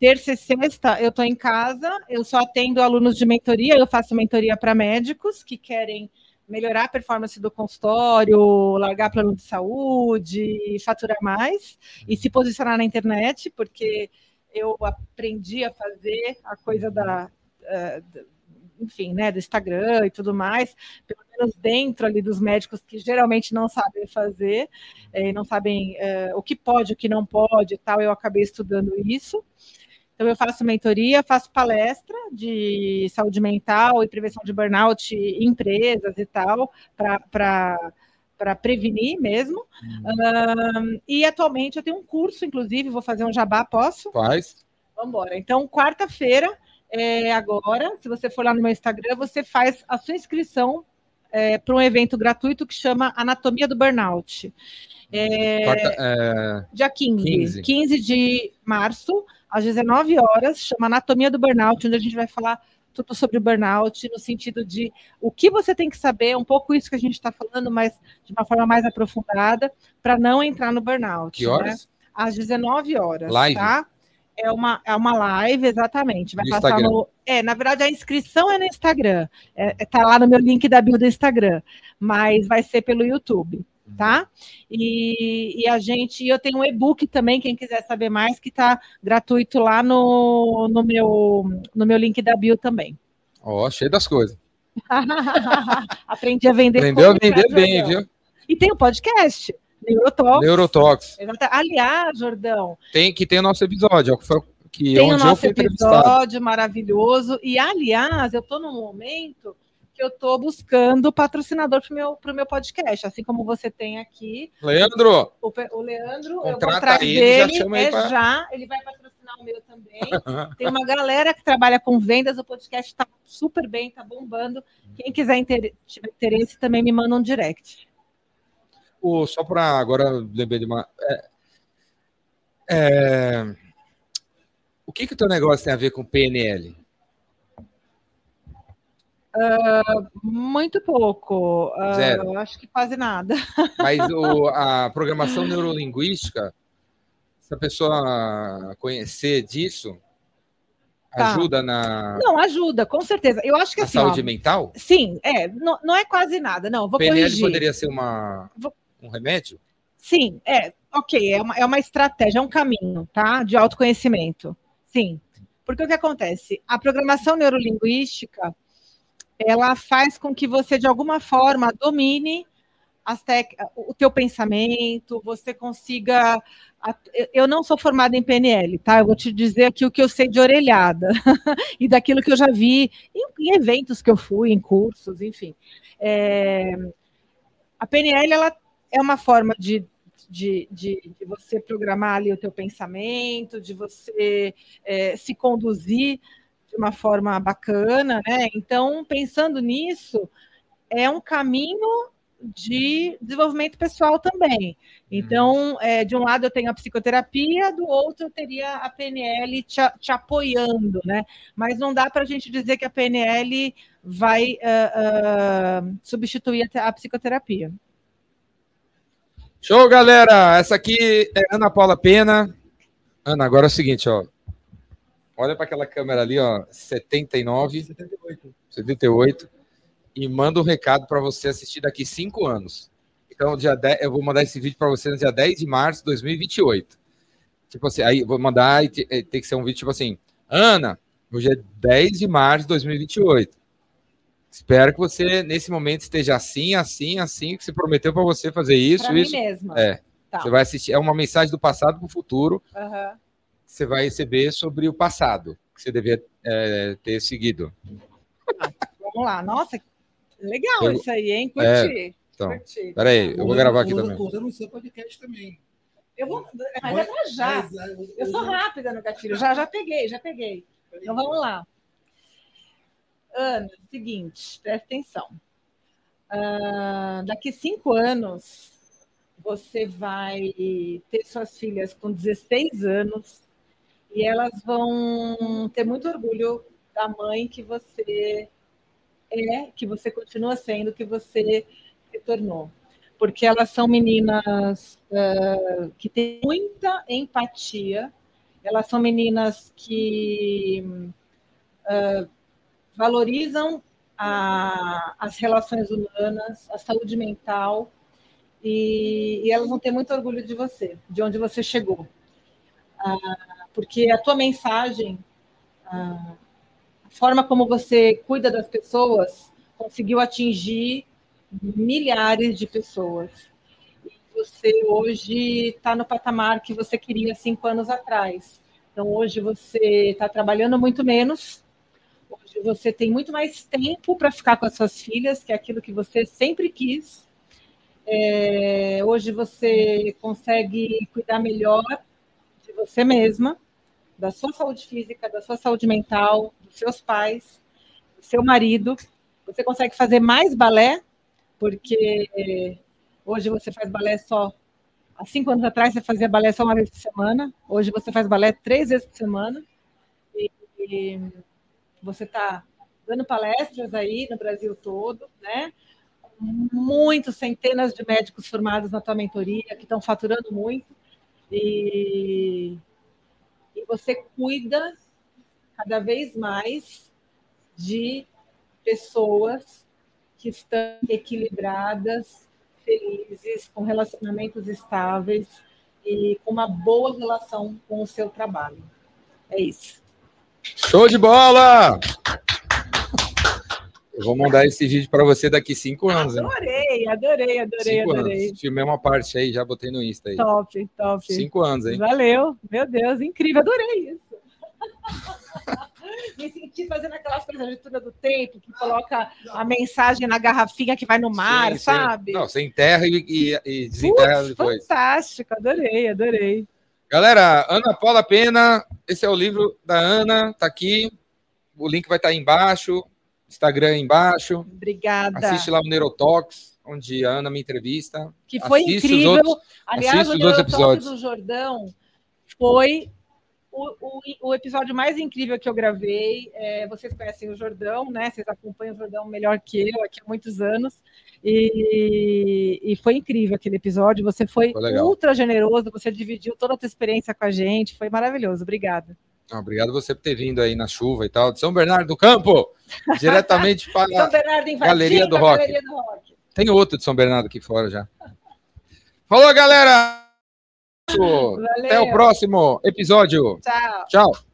terça e sexta eu estou em casa, eu só atendo alunos de mentoria, eu faço mentoria para médicos que querem melhorar a performance do consultório, largar plano de saúde, faturar mais e se posicionar na internet, porque eu aprendi a fazer a coisa da enfim, né, do Instagram e tudo mais, pelo menos dentro ali dos médicos que geralmente não sabem fazer, eh, não sabem uh, o que pode, o que não pode e tal, eu acabei estudando isso. Então, eu faço mentoria, faço palestra de saúde mental e prevenção de burnout em empresas e tal, para para prevenir mesmo. Uhum. e atualmente eu tenho um curso, inclusive, vou fazer um jabá, posso? Faz. Vamos embora. Então, quarta-feira é, agora, se você for lá no meu Instagram, você faz a sua inscrição é, para um evento gratuito que chama Anatomia do Burnout. É, Quarta, é... Dia 15, 15. 15 de março, às 19 horas, chama Anatomia do Burnout, onde a gente vai falar tudo sobre o burnout, no sentido de o que você tem que saber, um pouco isso que a gente está falando, mas de uma forma mais aprofundada, para não entrar no burnout. Que horas? Né? Às 19 horas. Live? Tá? É uma, é uma live, exatamente. Vai no passar Instagram. no. É, na verdade, a inscrição é no Instagram. É, é, tá lá no meu link da bio do Instagram. Mas vai ser pelo YouTube, tá? E, e a gente. Eu tenho um e-book também, quem quiser saber mais, que está gratuito lá no, no, meu, no meu link da bio também. Ó, oh, cheio das coisas. Aprendi a vender. Aprendeu a vender bem, viu? E tem o um podcast. Neurotox. Neurotox. Aliás, Jordão. Tem que ter o nosso episódio, que foi que tem o nosso episódio maravilhoso. E, aliás, eu estou num momento que eu estou buscando patrocinador para o meu, meu podcast, assim como você tem aqui. Leandro! O, o Leandro, eu vou trazer ele, já, é pra... já, ele vai patrocinar o meu também. tem uma galera que trabalha com vendas, o podcast está super bem, está bombando. Quem quiser inter... tiver interesse, também me manda um direct o, só para agora lembrei de uma. É, é, o que, que o teu negócio tem a ver com PNL? Uh, muito pouco. Uh, Zero. Acho que quase nada. Mas o, a programação neurolinguística, se a pessoa conhecer disso, tá. ajuda na. Não, ajuda, com certeza. Eu acho que a assim. Saúde ó, mental? Sim, é. Não, não é quase nada, não. Vou PNL corrigir. poderia ser uma. Vou, um remédio? Sim, é, ok, é uma, é uma estratégia, é um caminho, tá? De autoconhecimento. Sim. Porque o que acontece? A programação neurolinguística ela faz com que você, de alguma forma, domine tec... o teu pensamento, você consiga. Eu não sou formada em PNL, tá? Eu vou te dizer aqui o que eu sei de orelhada e daquilo que eu já vi em, eventos que eu fui, em cursos, enfim. É... A PNL ela é uma forma de, de, de, de, você programar ali o teu pensamento, de você é, se conduzir de uma forma bacana, né? Então, pensando nisso, é um caminho de desenvolvimento pessoal também. Então, é, de um lado eu tenho a psicoterapia, do outro eu teria a PNL te, te apoiando, né? Mas não dá para a gente dizer que a PNL vai uh, uh, substituir a, a psicoterapia. Show, galera! Essa aqui é Ana Paula Pena. Ana, agora é o seguinte, ó. Olha para aquela câmera ali, ó, 79, 78. 78 e manda um recado para você assistir daqui cinco anos. Então, dia 10, eu vou mandar esse vídeo para você no dia 10 de março de 2028. Tipo assim, aí vou mandar e tem que ser um vídeo tipo assim: Ana, hoje é 10 de março de 2028. Espero que você, nesse momento, esteja assim, assim, assim, que você prometeu para você fazer isso. Pra isso. mim mesma. É. Tá. Você vai assistir. É uma mensagem do passado para o futuro. Uhum. Que você vai receber sobre o passado, que você devia é, ter seguido. Ah, vamos lá. Nossa, Legal eu, isso aí, hein? Curti. É, então, curti. Peraí, eu vou gravar aqui também. Eu no seu podcast também. Eu vou, mas é pra já. Eu sou rápida no gatilho. Já, já peguei, já peguei. Então vamos lá. Ana, seguinte, presta atenção. Uh, daqui cinco anos, você vai ter suas filhas com 16 anos e elas vão ter muito orgulho da mãe que você é que você continua sendo, que você se tornou. Porque elas são meninas uh, que têm muita empatia, elas são meninas que uh, valorizam a, as relações humanas, a saúde mental, e, e, elas vão ter muito orgulho de você, de onde você chegou. Uh, porque a tua mensagem forma como você cuida das pessoas conseguiu atingir milhares de pessoas. E você hoje está no patamar que você queria cinco anos atrás. Então, hoje você está trabalhando muito menos, hoje você tem muito mais tempo para ficar com as suas filhas, que é aquilo que você sempre quis. É, hoje você consegue cuidar melhor de você mesma, da sua saúde física, da sua saúde mental, dos seus pais, do seu marido. Você consegue fazer mais balé, porque hoje você faz balé só. Há cinco anos atrás você fazia balé só uma vez por semana. Hoje você faz balé três vezes por semana. E, e você está dando palestras aí no Brasil todo, né? Muitos, centenas de médicos formados na tua mentoria que estão faturando muito. E, e você cuida cada vez mais de pessoas que estão equilibradas, felizes, com relacionamentos estáveis e com uma boa relação com o seu trabalho. É isso. Show de bola! Eu vou mandar esse vídeo para você daqui cinco anos. Adorei, adorei, adorei, cinco adorei. Anos. Filmei uma parte aí, já botei no Insta aí. Top, top. Cinco anos, hein? Valeu, meu Deus, incrível, adorei isso. Me senti fazendo aquelas coisas de leitura do tempo, que coloca a mensagem na garrafinha que vai no mar, sim, sabe? Não, você enterra e, e, e desenterra Putz, depois. Fantástico, adorei, adorei. Galera, Ana Paula Pena, esse é o livro da Ana, tá aqui. O link vai estar tá aí embaixo, Instagram aí embaixo. Obrigada. Assiste lá o Neurotox, onde a Ana me entrevista. Que foi Assiste incrível. Outros, Aliás, o Neurotox do Jordão foi o, o, o, episódio mais incrível que eu gravei, é, vocês conhecem o Jordão, né? Vocês acompanham o Jordão melhor que eu aqui há muitos anos. E, e foi incrível aquele episódio. Você foi, foi ultra generoso, você dividiu toda a sua experiência com a gente. Foi maravilhoso. Obrigada. obrigado você por ter vindo aí na chuva e tal, de São Bernardo do Campo, diretamente para Bernardo Galeria do, Galeria do Rock. Tem outro de São Bernardo aqui fora já. Falou, galera! Valeu. Até o próximo episódio. Tchau. Tchau.